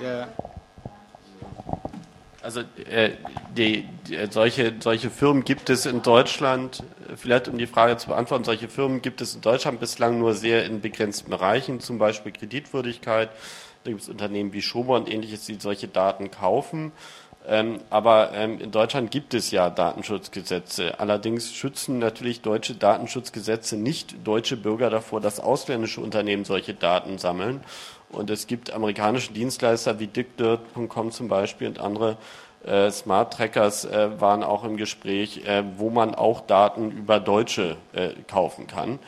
Ja. Also äh, die, die, solche, solche Firmen gibt es in Deutschland, äh, vielleicht um die Frage zu beantworten, solche Firmen gibt es in Deutschland bislang nur sehr in begrenzten Bereichen, zum Beispiel Kreditwürdigkeit. Da gibt es Unternehmen wie Schober und ähnliches, die solche Daten kaufen. Ähm, aber ähm, in Deutschland gibt es ja Datenschutzgesetze. Allerdings schützen natürlich deutsche Datenschutzgesetze nicht deutsche Bürger davor, dass ausländische Unternehmen solche Daten sammeln. Und es gibt amerikanische Dienstleister wie DickDirt.com zum Beispiel und andere äh, Smart Trackers äh, waren auch im Gespräch, äh, wo man auch Daten über Deutsche äh, kaufen kann.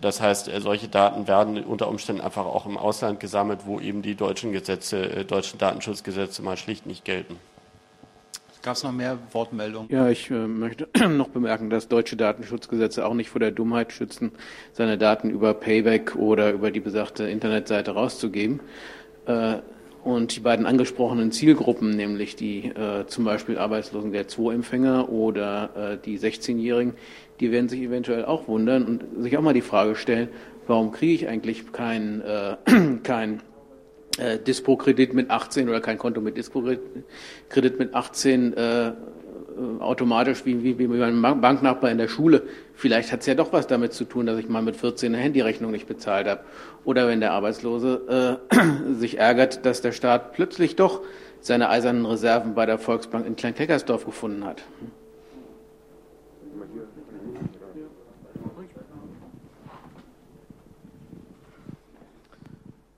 Das heißt, äh, solche Daten werden unter Umständen einfach auch im Ausland gesammelt, wo eben die deutschen Gesetze, äh, deutschen Datenschutzgesetze mal schlicht nicht gelten. Gab es noch mehr Wortmeldungen? Ja, ich äh, möchte noch bemerken, dass deutsche Datenschutzgesetze auch nicht vor der Dummheit schützen, seine Daten über Payback oder über die besagte Internetseite rauszugeben. Äh, und die beiden angesprochenen Zielgruppen, nämlich die äh, zum Beispiel Arbeitslosengeld II-Empfänger oder äh, die 16-Jährigen, die werden sich eventuell auch wundern und sich auch mal die Frage stellen, warum kriege ich eigentlich kein, äh, kein äh, Dispo-Kredit mit 18 oder kein Konto mit Dispo-Kredit mit 18 äh, äh, automatisch wie, wie, wie mein Bank- Banknachbar in der Schule. Vielleicht hat es ja doch was damit zu tun, dass ich mal mit 14 eine Handyrechnung nicht bezahlt habe. Oder wenn der Arbeitslose äh, sich ärgert, dass der Staat plötzlich doch seine eisernen Reserven bei der Volksbank in Kleinkleckersdorf gefunden hat.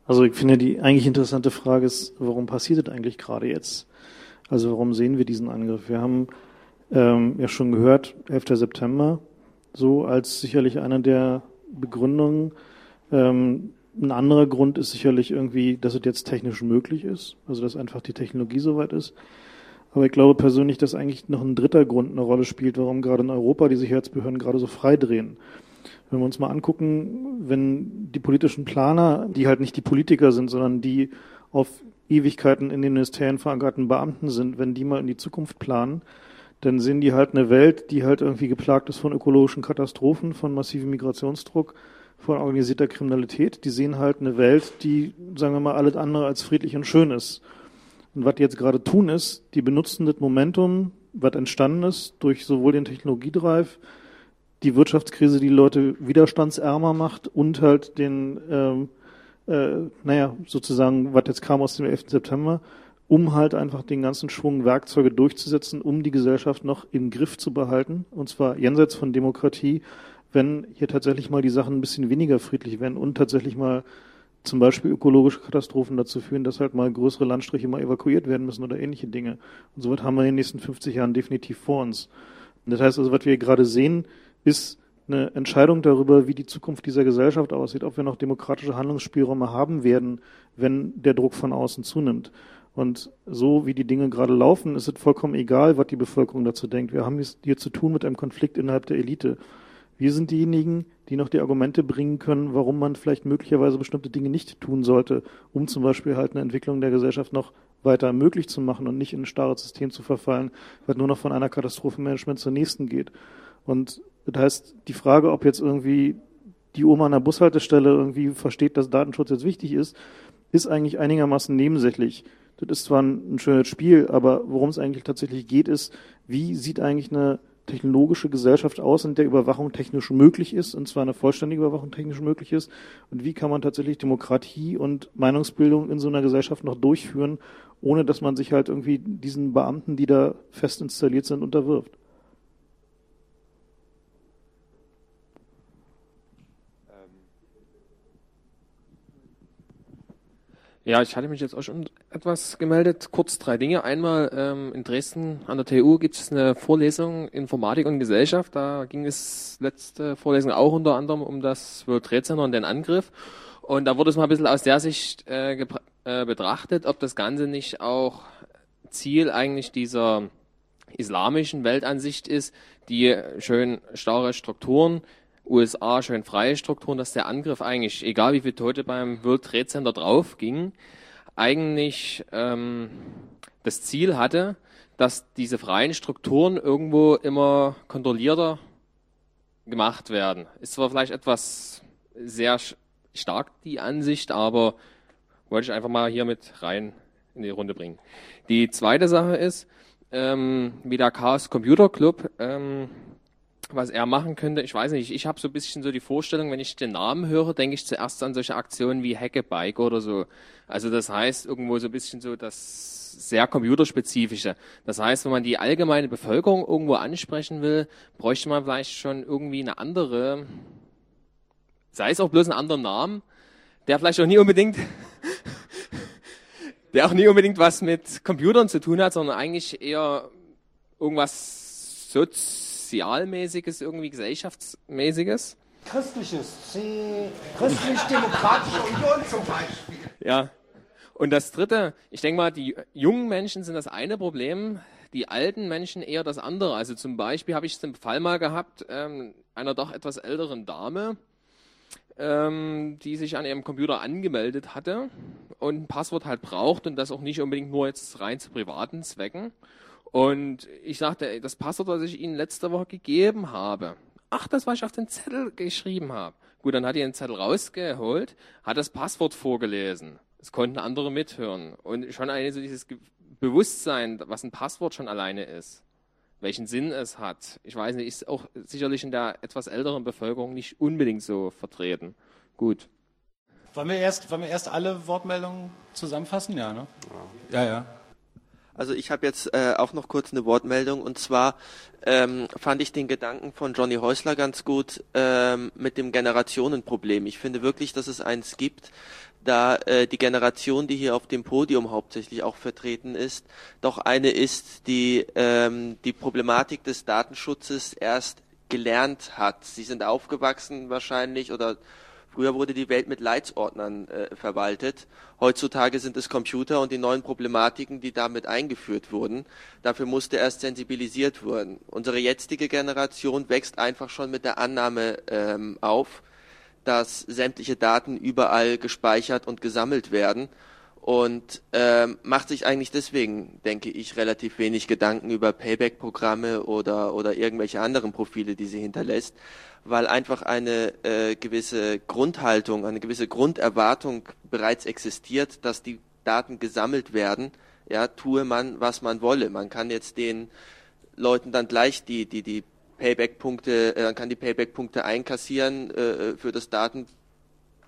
Also ich finde, die eigentlich interessante Frage ist, warum passiert das eigentlich gerade jetzt? Also warum sehen wir diesen Angriff? Wir haben ähm, ja schon gehört, 11. September, so als sicherlich einer der Begründungen. Ähm, ein anderer Grund ist sicherlich irgendwie, dass es jetzt technisch möglich ist, also dass einfach die Technologie soweit ist. Aber ich glaube persönlich, dass eigentlich noch ein dritter Grund eine Rolle spielt, warum gerade in Europa die Sicherheitsbehörden gerade so frei drehen. Wenn wir uns mal angucken, wenn die politischen Planer, die halt nicht die Politiker sind, sondern die auf Ewigkeiten in den Ministerien verankerten Beamten sind, wenn die mal in die Zukunft planen, dann sehen die halt eine Welt, die halt irgendwie geplagt ist von ökologischen Katastrophen, von massivem Migrationsdruck, von organisierter Kriminalität. Die sehen halt eine Welt, die, sagen wir mal, alles andere als friedlich und schön ist. Und was die jetzt gerade tun ist, die benutzen das Momentum, was entstanden ist, durch sowohl den Technologiedrive, die Wirtschaftskrise, die Leute widerstandsärmer macht und halt den ähm, äh, naja, sozusagen, was jetzt kam aus dem 11. September, um halt einfach den ganzen Schwung Werkzeuge durchzusetzen, um die Gesellschaft noch im Griff zu behalten, und zwar jenseits von Demokratie, wenn hier tatsächlich mal die Sachen ein bisschen weniger friedlich werden und tatsächlich mal zum Beispiel ökologische Katastrophen dazu führen, dass halt mal größere Landstriche mal evakuiert werden müssen oder ähnliche Dinge. Und so was haben wir in den nächsten 50 Jahren definitiv vor uns. Und das heißt also, was wir gerade sehen, ist eine Entscheidung darüber, wie die Zukunft dieser Gesellschaft aussieht, ob wir noch demokratische Handlungsspielräume haben werden, wenn der Druck von außen zunimmt. Und so wie die Dinge gerade laufen, ist es vollkommen egal, was die Bevölkerung dazu denkt. Wir haben es hier zu tun mit einem Konflikt innerhalb der Elite. Wir sind diejenigen, die noch die Argumente bringen können, warum man vielleicht möglicherweise bestimmte Dinge nicht tun sollte, um zum Beispiel halt eine Entwicklung der Gesellschaft noch weiter möglich zu machen und nicht in ein starres System zu verfallen, weil nur noch von einer Katastrophenmanagement zur nächsten geht. Und das heißt, die Frage, ob jetzt irgendwie die Oma an der Bushaltestelle irgendwie versteht, dass Datenschutz jetzt wichtig ist, ist eigentlich einigermaßen nebensächlich. Das ist zwar ein, ein schönes Spiel, aber worum es eigentlich tatsächlich geht, ist, wie sieht eigentlich eine technologische Gesellschaft aus, in der Überwachung technisch möglich ist, und zwar eine vollständige Überwachung technisch möglich ist, und wie kann man tatsächlich Demokratie und Meinungsbildung in so einer Gesellschaft noch durchführen, ohne dass man sich halt irgendwie diesen Beamten, die da fest installiert sind, unterwirft. Ja, ich hatte mich jetzt auch schon etwas gemeldet. Kurz drei Dinge. Einmal ähm, in Dresden an der TU gibt es eine Vorlesung Informatik und Gesellschaft. Da ging es letzte Vorlesung auch unter anderem um das World Trade Center und den Angriff. Und da wurde es mal ein bisschen aus der Sicht äh, äh, betrachtet, ob das Ganze nicht auch Ziel eigentlich dieser islamischen Weltansicht ist, die schön starre Strukturen USA schön freie Strukturen, dass der Angriff eigentlich, egal wie viele Tote beim World Trade Center drauf ging, eigentlich ähm, das Ziel hatte, dass diese freien Strukturen irgendwo immer kontrollierter gemacht werden. Ist zwar vielleicht etwas sehr stark die Ansicht, aber wollte ich einfach mal hier mit rein in die Runde bringen. Die zweite Sache ist, ähm, wie der Chaos Computer Club ähm, was er machen könnte, ich weiß nicht, ich habe so ein bisschen so die Vorstellung, wenn ich den Namen höre, denke ich zuerst an solche Aktionen wie Hackebike oder so. Also das heißt irgendwo so ein bisschen so das sehr computerspezifische. Das heißt, wenn man die allgemeine Bevölkerung irgendwo ansprechen will, bräuchte man vielleicht schon irgendwie eine andere, sei es auch bloß einen anderen Namen, der vielleicht auch nie unbedingt, der auch nie unbedingt was mit Computern zu tun hat, sondern eigentlich eher irgendwas soziales sozialmäßiges, irgendwie gesellschaftsmäßiges. Christliches, christlich-demokratische Union zum Beispiel. Ja. Und das dritte, ich denke mal, die jungen Menschen sind das eine Problem, die alten Menschen eher das andere. Also zum Beispiel habe ich den Fall mal gehabt, ähm, einer doch etwas älteren Dame, ähm, die sich an ihrem Computer angemeldet hatte und ein Passwort halt braucht und das auch nicht unbedingt nur jetzt rein zu privaten Zwecken. Und ich sagte, das Passwort, das ich Ihnen letzte Woche gegeben habe. Ach, das, was ich auf den Zettel geschrieben habe. Gut, dann hat er den Zettel rausgeholt, hat das Passwort vorgelesen. Es konnten andere mithören. Und schon eine, so dieses Bewusstsein, was ein Passwort schon alleine ist, welchen Sinn es hat. Ich weiß nicht, ist auch sicherlich in der etwas älteren Bevölkerung nicht unbedingt so vertreten. Gut. Wollen wir erst, wollen wir erst alle Wortmeldungen zusammenfassen? Ja, ne? Ja, ja. Also ich habe jetzt äh, auch noch kurz eine Wortmeldung und zwar ähm, fand ich den Gedanken von Johnny Häusler ganz gut ähm, mit dem Generationenproblem. Ich finde wirklich, dass es eins gibt, da äh, die Generation, die hier auf dem Podium hauptsächlich auch vertreten ist, doch eine ist, die ähm, die Problematik des Datenschutzes erst gelernt hat. Sie sind aufgewachsen wahrscheinlich oder Früher wurde die Welt mit Leitsordnern äh, verwaltet. Heutzutage sind es Computer und die neuen Problematiken, die damit eingeführt wurden. Dafür musste erst sensibilisiert werden. Unsere jetzige Generation wächst einfach schon mit der Annahme ähm, auf, dass sämtliche Daten überall gespeichert und gesammelt werden und ähm, macht sich eigentlich deswegen, denke ich, relativ wenig Gedanken über Payback-Programme oder, oder irgendwelche anderen Profile, die sie hinterlässt weil einfach eine äh, gewisse Grundhaltung, eine gewisse Grunderwartung bereits existiert, dass die Daten gesammelt werden. Ja, tue man, was man wolle. Man kann jetzt den Leuten dann gleich die, die, die Payback-Punkte, äh, kann die Payback-Punkte einkassieren äh, für das Daten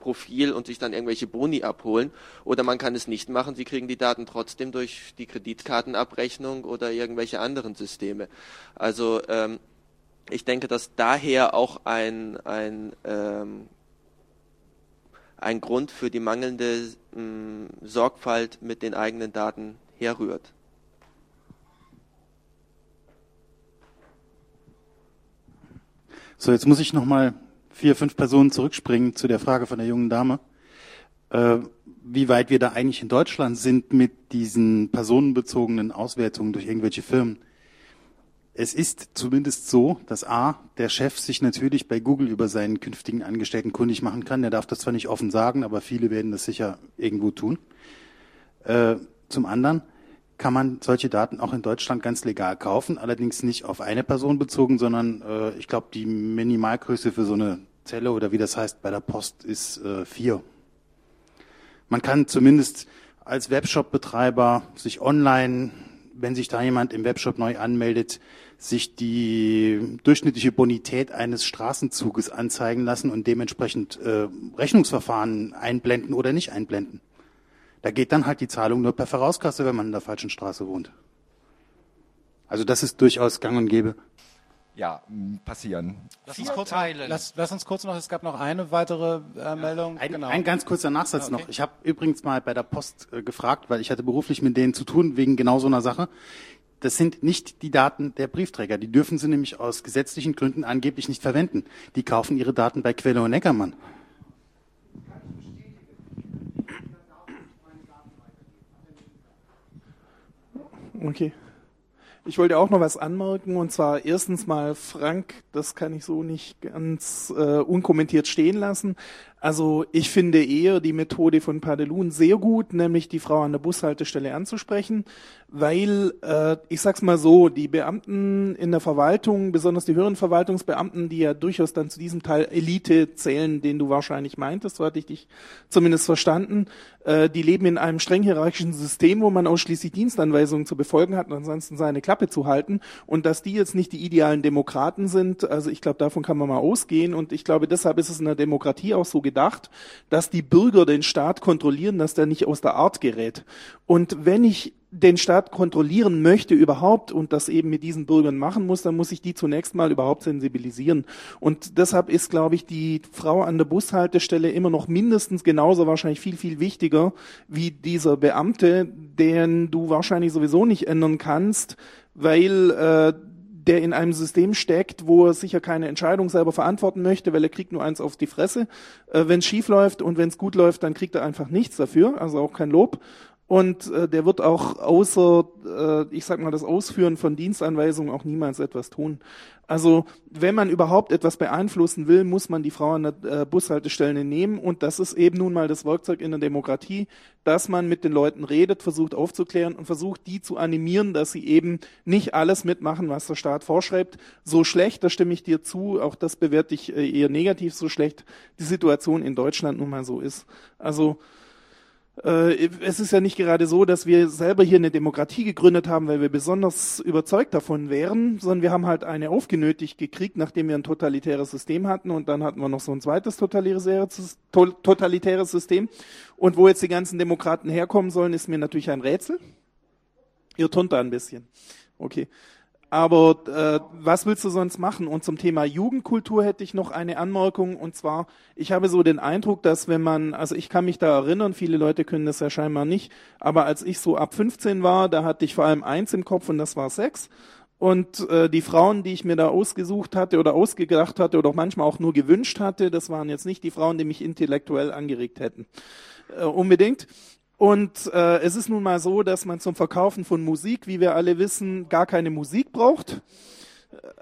Profil und sich dann irgendwelche Boni abholen. Oder man kann es nicht machen, sie kriegen die Daten trotzdem durch die Kreditkartenabrechnung oder irgendwelche anderen Systeme. Also ähm, ich denke, dass daher auch ein, ein, ähm, ein Grund für die mangelnde ähm, Sorgfalt mit den eigenen Daten herrührt. So, jetzt muss ich nochmal vier, fünf Personen zurückspringen zu der Frage von der jungen Dame, äh, wie weit wir da eigentlich in Deutschland sind mit diesen personenbezogenen Auswertungen durch irgendwelche Firmen. Es ist zumindest so, dass A, der Chef sich natürlich bei Google über seinen künftigen Angestellten kundig machen kann. Er darf das zwar nicht offen sagen, aber viele werden das sicher irgendwo tun. Äh, zum anderen, kann man solche Daten auch in Deutschland ganz legal kaufen, allerdings nicht auf eine Person bezogen, sondern äh, ich glaube, die Minimalgröße für so eine Zelle oder wie das heißt bei der Post ist äh, vier. Man kann zumindest als Webshop-Betreiber sich online, wenn sich da jemand im Webshop neu anmeldet, sich die durchschnittliche Bonität eines Straßenzuges anzeigen lassen und dementsprechend äh, Rechnungsverfahren einblenden oder nicht einblenden. Da geht dann halt die Zahlung nur per Vorauskasse, wenn man in der falschen Straße wohnt. Also das ist durchaus gang und gäbe. Ja, passieren. Lass uns, kurz, lass, lass uns kurz noch, es gab noch eine weitere äh, Meldung. Ein, genau. ein ganz kurzer Nachsatz okay. noch. Ich habe übrigens mal bei der Post äh, gefragt, weil ich hatte beruflich mit denen zu tun, wegen genau so einer Sache. Das sind nicht die Daten der Briefträger. Die dürfen sie nämlich aus gesetzlichen Gründen angeblich nicht verwenden. Die kaufen ihre Daten bei Quelle und Neckermann. Okay. Ich wollte auch noch was anmerken und zwar erstens mal Frank, das kann ich so nicht ganz äh, unkommentiert stehen lassen. Also ich finde eher die Methode von Padelun sehr gut, nämlich die Frau an der Bushaltestelle anzusprechen, weil äh, ich sag's mal so, die Beamten in der Verwaltung, besonders die höheren Verwaltungsbeamten, die ja durchaus dann zu diesem Teil Elite zählen, den du wahrscheinlich meintest, so hatte ich dich zumindest verstanden, die leben in einem streng hierarchischen System, wo man ausschließlich Dienstanweisungen zu befolgen hat und ansonsten seine Klappe zu halten und dass die jetzt nicht die idealen Demokraten sind, also ich glaube, davon kann man mal ausgehen und ich glaube, deshalb ist es in der Demokratie auch so gedacht, dass die Bürger den Staat kontrollieren, dass der nicht aus der Art gerät. Und wenn ich den Staat kontrollieren möchte überhaupt und das eben mit diesen Bürgern machen muss, dann muss ich die zunächst mal überhaupt sensibilisieren. Und deshalb ist, glaube ich, die Frau an der Bushaltestelle immer noch mindestens genauso wahrscheinlich viel, viel wichtiger wie dieser Beamte, den du wahrscheinlich sowieso nicht ändern kannst, weil äh, der in einem System steckt, wo er sicher keine Entscheidung selber verantworten möchte, weil er kriegt nur eins auf die Fresse. Äh, wenn es schief läuft und wenn es gut läuft, dann kriegt er einfach nichts dafür, also auch kein Lob. Und äh, der wird auch außer, äh, ich sag mal, das Ausführen von Dienstanweisungen auch niemals etwas tun. Also wenn man überhaupt etwas beeinflussen will, muss man die Frau an der äh, Bushaltestelle nehmen. Und das ist eben nun mal das Werkzeug in der Demokratie, dass man mit den Leuten redet, versucht aufzuklären und versucht, die zu animieren, dass sie eben nicht alles mitmachen, was der Staat vorschreibt. So schlecht, da stimme ich dir zu, auch das bewerte ich äh, eher negativ, so schlecht die Situation in Deutschland nun mal so ist. Also es ist ja nicht gerade so, dass wir selber hier eine Demokratie gegründet haben, weil wir besonders überzeugt davon wären, sondern wir haben halt eine aufgenötigt gekriegt, nachdem wir ein totalitäres System hatten und dann hatten wir noch so ein zweites totalitäres, totalitäres System. Und wo jetzt die ganzen Demokraten herkommen sollen, ist mir natürlich ein Rätsel. Ihr turnt da ein bisschen. Okay. Aber äh, was willst du sonst machen? Und zum Thema Jugendkultur hätte ich noch eine Anmerkung. Und zwar, ich habe so den Eindruck, dass wenn man, also ich kann mich da erinnern, viele Leute können das ja scheinbar nicht, aber als ich so ab 15 war, da hatte ich vor allem eins im Kopf und das war Sex. Und äh, die Frauen, die ich mir da ausgesucht hatte oder ausgedacht hatte oder manchmal auch nur gewünscht hatte, das waren jetzt nicht die Frauen, die mich intellektuell angeregt hätten. Äh, unbedingt. Und äh, es ist nun mal so, dass man zum Verkaufen von Musik, wie wir alle wissen, gar keine Musik braucht.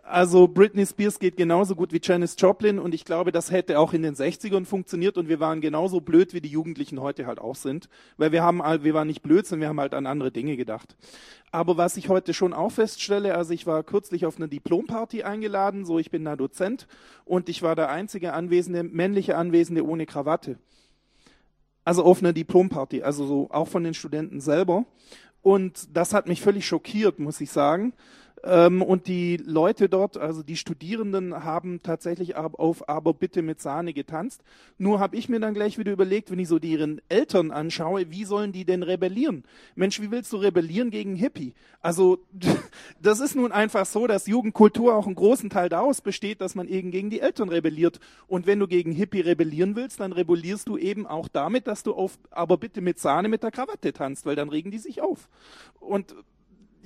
Also Britney Spears geht genauso gut wie Janis Joplin und ich glaube, das hätte auch in den 60ern funktioniert und wir waren genauso blöd, wie die Jugendlichen heute halt auch sind, weil wir haben wir waren nicht blöd, sondern wir haben halt an andere Dinge gedacht. Aber was ich heute schon auch feststelle, also ich war kürzlich auf eine Diplomparty eingeladen, so ich bin da Dozent und ich war der einzige anwesende männliche Anwesende ohne Krawatte. Also auf einer Diplomparty, also so auch von den Studenten selber. Und das hat mich völlig schockiert, muss ich sagen. Ähm, und die Leute dort, also die Studierenden, haben tatsächlich auf Aber bitte mit Sahne getanzt. Nur habe ich mir dann gleich wieder überlegt, wenn ich so deren Eltern anschaue, wie sollen die denn rebellieren? Mensch, wie willst du rebellieren gegen Hippie? Also das ist nun einfach so, dass Jugendkultur auch einen großen Teil daraus besteht, dass man eben gegen die Eltern rebelliert. Und wenn du gegen Hippie rebellieren willst, dann rebellierst du eben auch damit, dass du auf Aber bitte mit Sahne mit der Krawatte tanzt, weil dann regen die sich auf. Und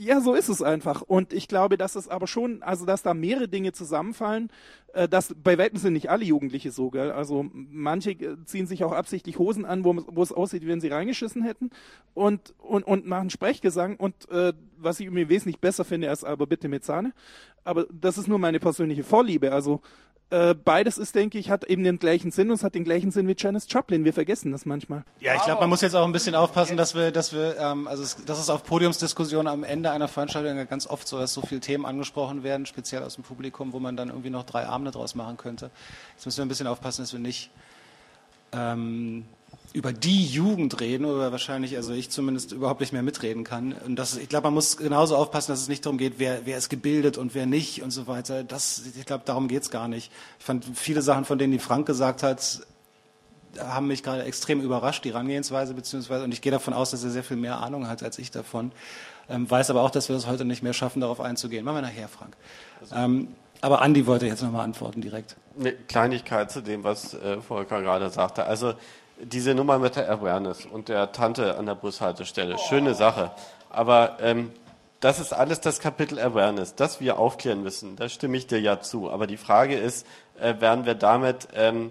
ja, so ist es einfach. Und ich glaube, dass es aber schon, also dass da mehrere Dinge zusammenfallen. Äh, dass bei weitem sind nicht alle Jugendliche so, gell? Also manche äh, ziehen sich auch absichtlich Hosen an, wo, wo es aussieht, wie wenn sie reingeschissen hätten und und und machen Sprechgesang. Und äh, was ich mir wesentlich besser finde, als aber bitte mit Sahne. Aber das ist nur meine persönliche Vorliebe. Also äh, beides ist, denke ich, hat eben den gleichen Sinn und es hat den gleichen Sinn wie Janis Joplin. Wir vergessen das manchmal. Ja, ich glaube, man muss jetzt auch ein bisschen aufpassen, dass wir, dass wir, ähm, also es, das ist auf Podiumsdiskussionen am Ende einer Veranstaltung ganz oft so, dass so viele Themen angesprochen werden, speziell aus dem Publikum, wo man dann irgendwie noch drei Abende draus machen könnte. Jetzt müssen wir ein bisschen aufpassen, dass wir nicht ähm, über die Jugend reden oder wahrscheinlich, also ich zumindest überhaupt nicht mehr mitreden kann. Und das, ich glaube, man muss genauso aufpassen, dass es nicht darum geht, wer, wer ist gebildet und wer nicht und so weiter. Das, ich glaube, darum geht's gar nicht. Ich fand viele Sachen, von denen die Frank gesagt hat, haben mich gerade extrem überrascht, die Herangehensweise, beziehungsweise, und ich gehe davon aus, dass er sehr viel mehr Ahnung hat als ich davon. Ähm, weiß aber auch, dass wir es heute nicht mehr schaffen, darauf einzugehen. Machen wir nachher, Frank. Ähm, aber Andi wollte jetzt nochmal antworten direkt. Eine Kleinigkeit zu dem, was äh, Volker gerade sagte. Also diese Nummer mit der Awareness und der Tante an der Bushaltestelle, schöne Sache. Aber ähm, das ist alles das Kapitel Awareness, das wir aufklären müssen. Da stimme ich dir ja zu. Aber die Frage ist, äh, werden wir damit ähm,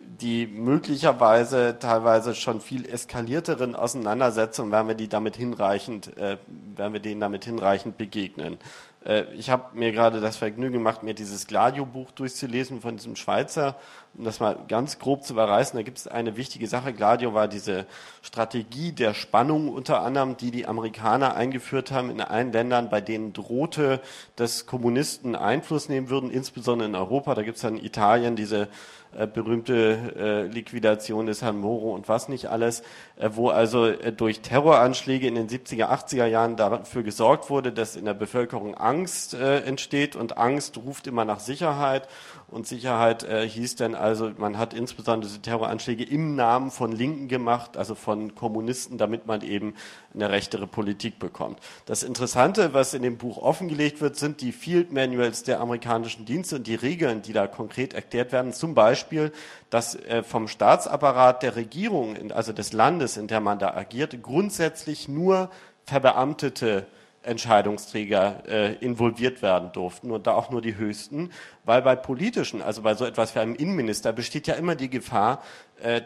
die möglicherweise teilweise schon viel eskalierteren Auseinandersetzungen, werden wir die damit hinreichend, äh, werden wir denen damit hinreichend begegnen. Äh, ich habe mir gerade das Vergnügen gemacht, mir dieses Gladio-Buch durchzulesen von diesem Schweizer, um das mal ganz grob zu überreißen. Da gibt es eine wichtige Sache. Gladio war diese Strategie der Spannung unter anderem, die die Amerikaner eingeführt haben in allen Ländern, bei denen drohte, dass Kommunisten Einfluss nehmen würden, insbesondere in Europa. Da gibt es dann in Italien diese äh, berühmte äh, Liquidation des Herrn Moro und was nicht alles, äh, wo also äh, durch Terroranschläge in den 70er, 80er Jahren dafür gesorgt wurde, dass in der Bevölkerung Angst äh, entsteht und Angst ruft immer nach Sicherheit und Sicherheit äh, hieß dann also, man hat insbesondere diese Terroranschläge im Namen von Linken gemacht, also von Kommunisten, damit man eben eine rechtere Politik bekommt. Das Interessante, was in dem Buch offengelegt wird, sind die Field Manuals der amerikanischen Dienste und die Regeln, die da konkret erklärt werden. Zum Beispiel, dass äh, vom Staatsapparat der Regierung, also des Landes, in der man da agiert, grundsätzlich nur verbeamtete Entscheidungsträger äh, involviert werden durften und da auch nur die höchsten, weil bei politischen, also bei so etwas wie einem Innenminister, besteht ja immer die Gefahr,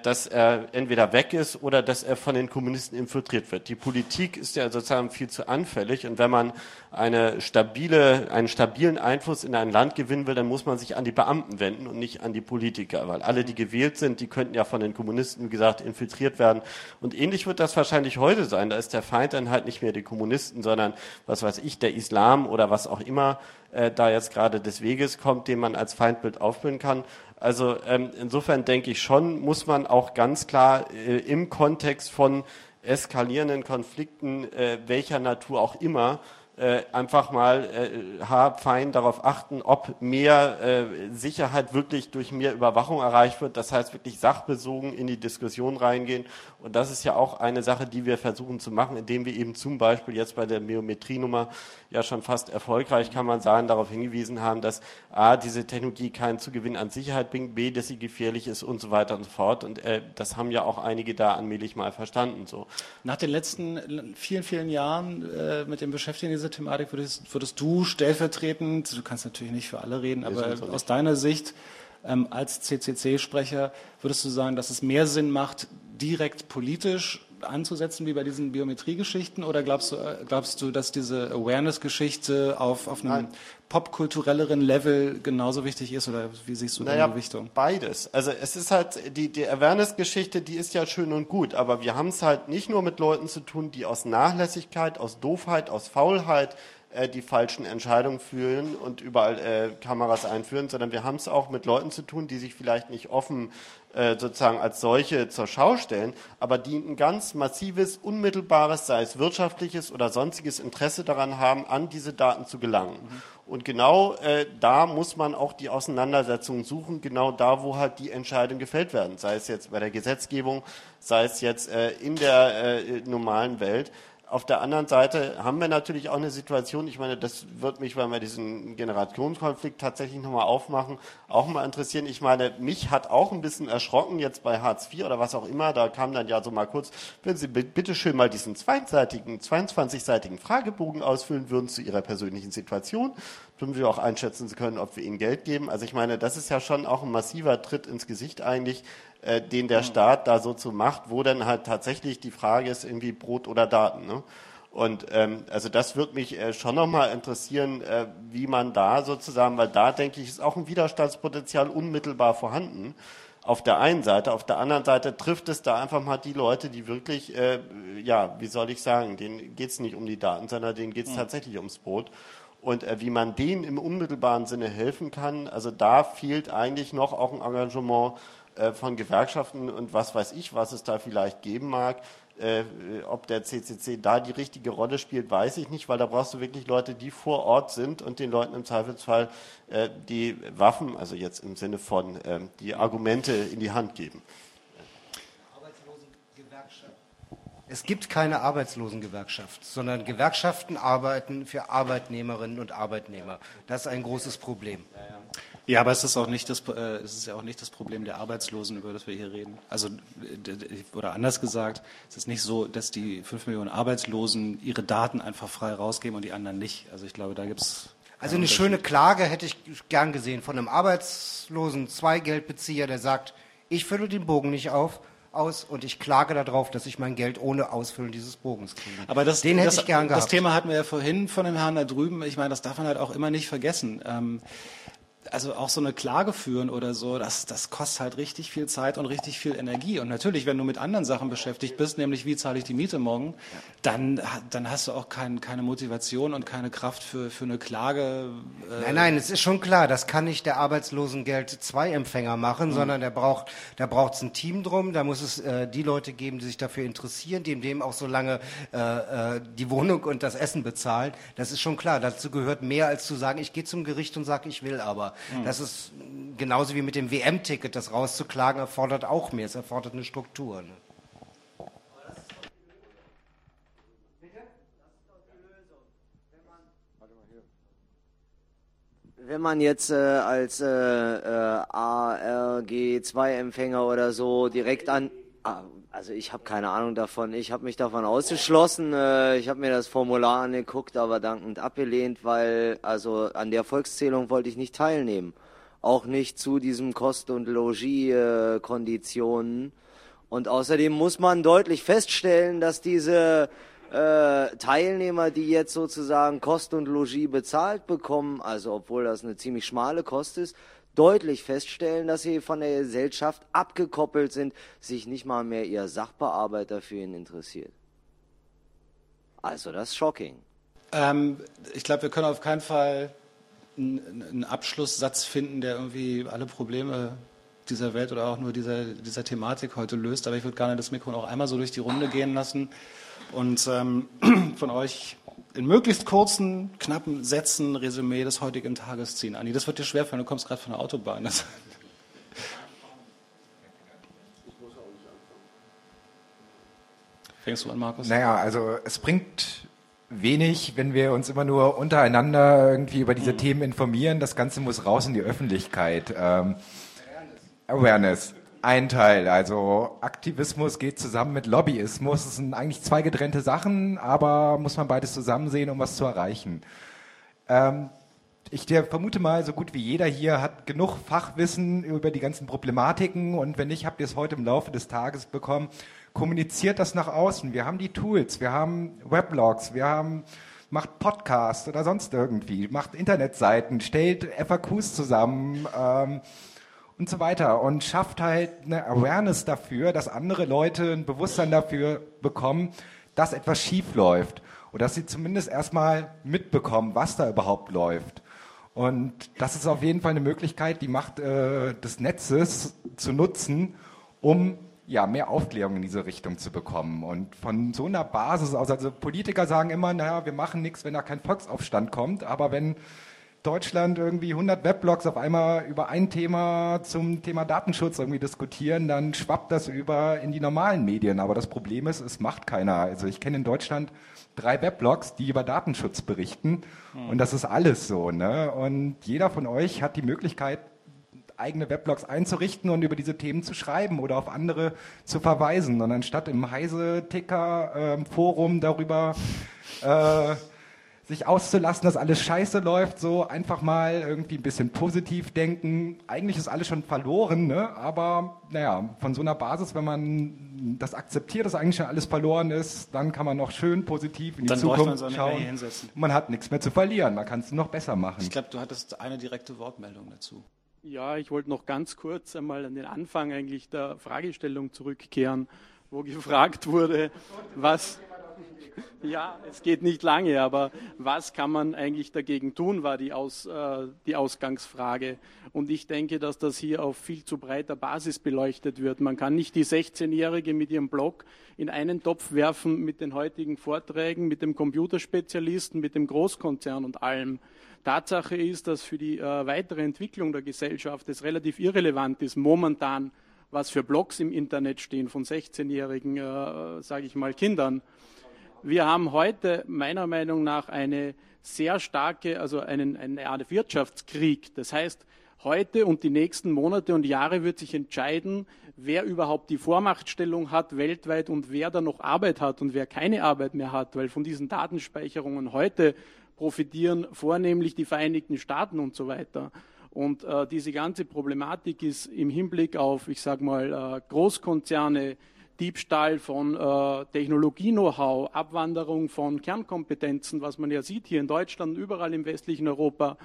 dass er entweder weg ist oder dass er von den Kommunisten infiltriert wird. Die Politik ist ja sozusagen viel zu anfällig und wenn man eine stabile, einen stabilen Einfluss in ein Land gewinnen will, dann muss man sich an die Beamten wenden und nicht an die Politiker, weil alle, die gewählt sind, die könnten ja von den Kommunisten, wie gesagt, infiltriert werden. Und ähnlich wird das wahrscheinlich heute sein. Da ist der Feind dann halt nicht mehr die Kommunisten, sondern was weiß ich, der Islam oder was auch immer äh, da jetzt gerade des Weges kommt, den man als Feindbild aufbilden kann. Also ähm, insofern denke ich schon, muss man auch ganz klar äh, im Kontext von eskalierenden Konflikten äh, welcher Natur auch immer äh, einfach mal äh, haarfein darauf achten, ob mehr äh, Sicherheit wirklich durch mehr Überwachung erreicht wird. Das heißt wirklich sachbezogen in die Diskussion reingehen. Und das ist ja auch eine Sache, die wir versuchen zu machen, indem wir eben zum Beispiel jetzt bei der Biometrienummer ja schon fast erfolgreich, kann man sagen, darauf hingewiesen haben, dass A, diese Technologie keinen Zugewinn an Sicherheit bringt, B, dass sie gefährlich ist und so weiter und so fort. Und äh, das haben ja auch einige da allmählich mal verstanden. So. Nach den letzten vielen, vielen Jahren äh, mit dem Beschäftigen dieser Thematik würdest, würdest du stellvertretend, du kannst natürlich nicht für alle reden, aber aus deiner Sicht ähm, als CCC-Sprecher würdest du sagen, dass es mehr Sinn macht, direkt politisch anzusetzen wie bei diesen Biometriegeschichten oder glaubst du, äh, glaubst du, dass diese Awareness-Geschichte auf, auf einem popkulturelleren Level genauso wichtig ist oder wie siehst du naja, die Gewichtung? Beides. Also es ist halt, die, die Awareness-Geschichte, die ist ja schön und gut, aber wir haben es halt nicht nur mit Leuten zu tun, die aus Nachlässigkeit, aus Doofheit, aus Faulheit äh, die falschen Entscheidungen führen und überall äh, Kameras einführen, sondern wir haben es auch mit Leuten zu tun, die sich vielleicht nicht offen äh, sozusagen als solche zur Schau stellen, aber die ein ganz massives, unmittelbares, sei es wirtschaftliches oder sonstiges Interesse daran haben, an diese Daten zu gelangen. Mhm. Und genau äh, da muss man auch die Auseinandersetzung suchen, genau da, wo halt die Entscheidungen gefällt werden, sei es jetzt bei der Gesetzgebung, sei es jetzt äh, in der äh, normalen Welt. Auf der anderen Seite haben wir natürlich auch eine Situation, ich meine, das wird mich, wenn wir diesen Generationskonflikt tatsächlich nochmal aufmachen, auch mal interessieren. Ich meine, mich hat auch ein bisschen erschrocken jetzt bei Hartz IV oder was auch immer, da kam dann ja so mal kurz, wenn Sie bitte schön mal diesen zweiseitigen, 22-seitigen Fragebogen ausfüllen würden zu Ihrer persönlichen Situation, damit wir auch einschätzen können, ob wir Ihnen Geld geben. Also ich meine, das ist ja schon auch ein massiver Tritt ins Gesicht eigentlich, äh, den der Staat da so zu macht, wo dann halt tatsächlich die Frage ist, irgendwie Brot oder Daten. Ne? Und ähm, also das würde mich äh, schon nochmal interessieren, äh, wie man da sozusagen, weil da denke ich, ist auch ein Widerstandspotenzial unmittelbar vorhanden. Auf der einen Seite, auf der anderen Seite trifft es da einfach mal die Leute, die wirklich, äh, ja, wie soll ich sagen, denen geht es nicht um die Daten, sondern denen geht es mhm. tatsächlich ums Brot. Und äh, wie man denen im unmittelbaren Sinne helfen kann, also da fehlt eigentlich noch auch ein Engagement von Gewerkschaften und was weiß ich, was es da vielleicht geben mag. Äh, ob der CCC da die richtige Rolle spielt, weiß ich nicht, weil da brauchst du wirklich Leute, die vor Ort sind und den Leuten im Zweifelsfall äh, die Waffen, also jetzt im Sinne von äh, die Argumente in die Hand geben. Es gibt keine Arbeitslosengewerkschaft, sondern Gewerkschaften arbeiten für Arbeitnehmerinnen und Arbeitnehmer. Das ist ein großes Problem. Ja, ja. Ja, aber es ist auch nicht das, äh, es ist ja auch nicht das Problem der Arbeitslosen, über das wir hier reden. Also oder anders gesagt, es ist nicht so, dass die fünf Millionen Arbeitslosen ihre Daten einfach frei rausgeben und die anderen nicht. Also ich glaube, da gibt es also eine schöne Klage hätte ich gern gesehen von einem arbeitslosen Zweigeldbezieher, der sagt, ich fülle den Bogen nicht auf, aus und ich klage darauf, dass ich mein Geld ohne Ausfüllen dieses Bogens kriege. Aber das, den hätte das, ich gern gehabt. Das Thema hatten wir ja vorhin von dem Herrn da drüben. Ich meine, das darf man halt auch immer nicht vergessen. Ähm, also auch so eine Klage führen oder so, das, das kostet halt richtig viel Zeit und richtig viel Energie. Und natürlich, wenn du mit anderen Sachen beschäftigt bist, nämlich wie zahle ich die Miete morgen, dann, dann hast du auch kein, keine Motivation und keine Kraft für, für eine Klage. Äh nein, nein, es ist schon klar, das kann nicht der Arbeitslosengeld 2 Empfänger machen, mhm. sondern der braucht, da braucht es ein Team drum, da muss es äh, die Leute geben, die sich dafür interessieren, die dem auch so lange äh, äh, die Wohnung und das Essen bezahlen. Das ist schon klar. Dazu gehört mehr als zu sagen, ich gehe zum Gericht und sage, ich will aber. Mhm. Das ist genauso wie mit dem WM-Ticket, das rauszuklagen, erfordert auch mehr. Es erfordert eine Struktur. Ne? Wenn man jetzt äh, als äh, äh, ARG2-Empfänger oder so direkt an... Ah, also ich habe keine Ahnung davon. Ich habe mich davon ausgeschlossen. Äh, ich habe mir das Formular angeguckt, aber dankend abgelehnt, weil also an der Volkszählung wollte ich nicht teilnehmen. Auch nicht zu diesem Kost- und Logis-Konditionen. Und außerdem muss man deutlich feststellen, dass diese äh, Teilnehmer, die jetzt sozusagen Kost und Logis bezahlt bekommen, also obwohl das eine ziemlich schmale Kost ist, deutlich feststellen, dass sie von der Gesellschaft abgekoppelt sind, sich nicht mal mehr ihr Sachbearbeiter für ihn interessiert. Also das ist shocking. Ähm, ich glaube, wir können auf keinen Fall einen, Abschlusssatz finden, der irgendwie alle Probleme dieser Welt oder auch nur dieser, dieser Thematik heute löst. Aber ich würde gerne das Mikro noch einmal so durch die Runde gehen lassen und ähm, von euch in möglichst kurzen, knappen Sätzen Resümee des heutigen Tages ziehen. Anni, das wird dir schwerfallen, du kommst gerade von der Autobahn. Das Fängst du an, Markus? Naja, also es bringt wenig, wenn wir uns immer nur untereinander irgendwie über diese mhm. Themen informieren. Das Ganze muss raus in die Öffentlichkeit. Ähm, Awareness. Awareness. Ein Teil, also Aktivismus geht zusammen mit Lobbyismus. Das sind eigentlich zwei getrennte Sachen, aber muss man beides zusammen sehen, um was zu erreichen. Ähm, ich vermute mal, so gut wie jeder hier hat genug Fachwissen über die ganzen Problematiken und wenn nicht, habt ihr es heute im Laufe des Tages bekommen. Kommuniziert das nach außen. Wir haben die Tools, wir haben Weblogs, wir haben macht Podcasts oder sonst irgendwie, macht Internetseiten, stellt FAQs zusammen. Ähm, und so weiter und schafft halt eine Awareness dafür, dass andere Leute ein Bewusstsein dafür bekommen, dass etwas schief läuft. Oder dass sie zumindest erstmal mitbekommen, was da überhaupt läuft. Und das ist auf jeden Fall eine Möglichkeit, die Macht äh, des Netzes zu nutzen, um ja, mehr Aufklärung in diese Richtung zu bekommen. Und von so einer Basis aus, also Politiker sagen immer, naja, wir machen nichts, wenn da kein Volksaufstand kommt, aber wenn Deutschland irgendwie 100 Weblogs auf einmal über ein Thema zum Thema Datenschutz irgendwie diskutieren, dann schwappt das über in die normalen Medien. Aber das Problem ist, es macht keiner. Also ich kenne in Deutschland drei Weblogs, die über Datenschutz berichten. Hm. Und das ist alles so. Ne? Und jeder von euch hat die Möglichkeit, eigene Weblogs einzurichten und über diese Themen zu schreiben oder auf andere zu verweisen. Und anstatt im Heise-Ticker-Forum ähm, darüber äh, sich auszulassen, dass alles scheiße läuft, so einfach mal irgendwie ein bisschen positiv denken. Eigentlich ist alles schon verloren, ne? aber naja, von so einer Basis, wenn man das akzeptiert, dass eigentlich schon alles verloren ist, dann kann man noch schön positiv in die dann Zukunft man so schauen. Man hat nichts mehr zu verlieren, man kann es noch besser machen. Ich glaube, du hattest eine direkte Wortmeldung dazu. Ja, ich wollte noch ganz kurz einmal an den Anfang eigentlich der Fragestellung zurückkehren, wo gefragt wurde, was, ja, es geht nicht lange, aber was kann man eigentlich dagegen tun, war die, Aus, äh, die Ausgangsfrage. Und ich denke, dass das hier auf viel zu breiter Basis beleuchtet wird. Man kann nicht die 16-Jährige mit ihrem Blog in einen Topf werfen mit den heutigen Vorträgen, mit dem Computerspezialisten, mit dem Großkonzern und allem. Tatsache ist, dass für die äh, weitere Entwicklung der Gesellschaft es relativ irrelevant ist, momentan, was für Blogs im Internet stehen von 16-jährigen, äh, sage ich mal, Kindern. Wir haben heute meiner Meinung nach eine sehr starke, also einen, eine Art Wirtschaftskrieg. Das heißt, heute und die nächsten Monate und Jahre wird sich entscheiden, wer überhaupt die Vormachtstellung hat weltweit und wer da noch Arbeit hat und wer keine Arbeit mehr hat, weil von diesen Datenspeicherungen heute profitieren vornehmlich die Vereinigten Staaten und so weiter. Und äh, diese ganze Problematik ist im Hinblick auf, ich sage mal, äh, Großkonzerne, Diebstahl von äh, Technologie-Know-how, Abwanderung von Kernkompetenzen, was man ja sieht hier in Deutschland, überall im westlichen Europa.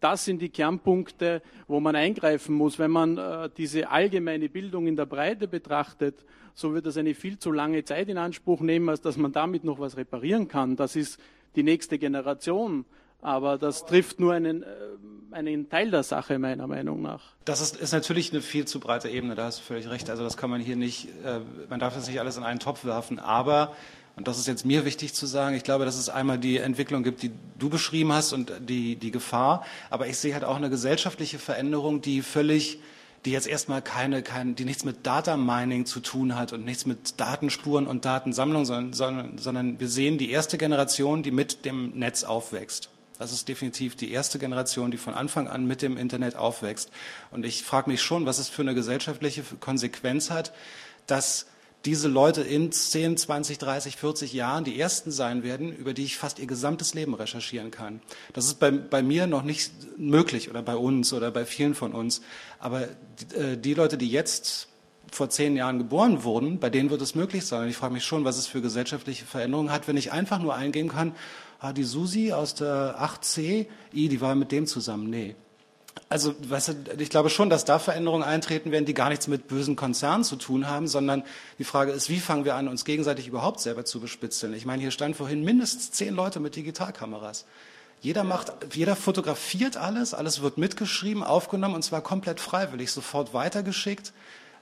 Das sind die Kernpunkte, wo man eingreifen muss. Wenn man äh, diese allgemeine Bildung in der Breite betrachtet, so wird das eine viel zu lange Zeit in Anspruch nehmen, als dass man damit noch was reparieren kann. Das ist die nächste Generation. Aber das trifft nur einen, äh, einen Teil der Sache, meiner Meinung nach. Das ist, ist natürlich eine viel zu breite Ebene, da hast du völlig recht. Also das kann man hier nicht, äh, man darf das nicht alles in einen Topf werfen. Aber, und das ist jetzt mir wichtig zu sagen, ich glaube, dass es einmal die Entwicklung gibt, die du beschrieben hast und die, die Gefahr. Aber ich sehe halt auch eine gesellschaftliche Veränderung, die völlig die jetzt erstmal keine, kein, die nichts mit Data Mining zu tun hat und nichts mit Datenspuren und Datensammlung, sondern, sondern, sondern wir sehen die erste Generation, die mit dem Netz aufwächst. Das ist definitiv die erste Generation, die von Anfang an mit dem Internet aufwächst. Und ich frage mich schon, was es für eine gesellschaftliche Konsequenz hat, dass diese Leute in 10, 20, 30, 40 Jahren die ersten sein werden, über die ich fast ihr gesamtes Leben recherchieren kann. Das ist bei, bei mir noch nicht möglich oder bei uns oder bei vielen von uns. Aber die, äh, die Leute, die jetzt vor zehn Jahren geboren wurden, bei denen wird es möglich sein. Und ich frage mich schon, was es für gesellschaftliche Veränderungen hat, wenn ich einfach nur eingehen kann, ah, die Susi aus der 8c, i, die war mit dem zusammen. Nee. Also, weißt du, ich glaube schon, dass da Veränderungen eintreten werden, die gar nichts mit bösen Konzernen zu tun haben, sondern die Frage ist, wie fangen wir an, uns gegenseitig überhaupt selber zu bespitzeln? Ich meine, hier stand vorhin mindestens zehn Leute mit Digitalkameras. Jeder macht, jeder fotografiert alles, alles wird mitgeschrieben, aufgenommen und zwar komplett freiwillig, sofort weitergeschickt.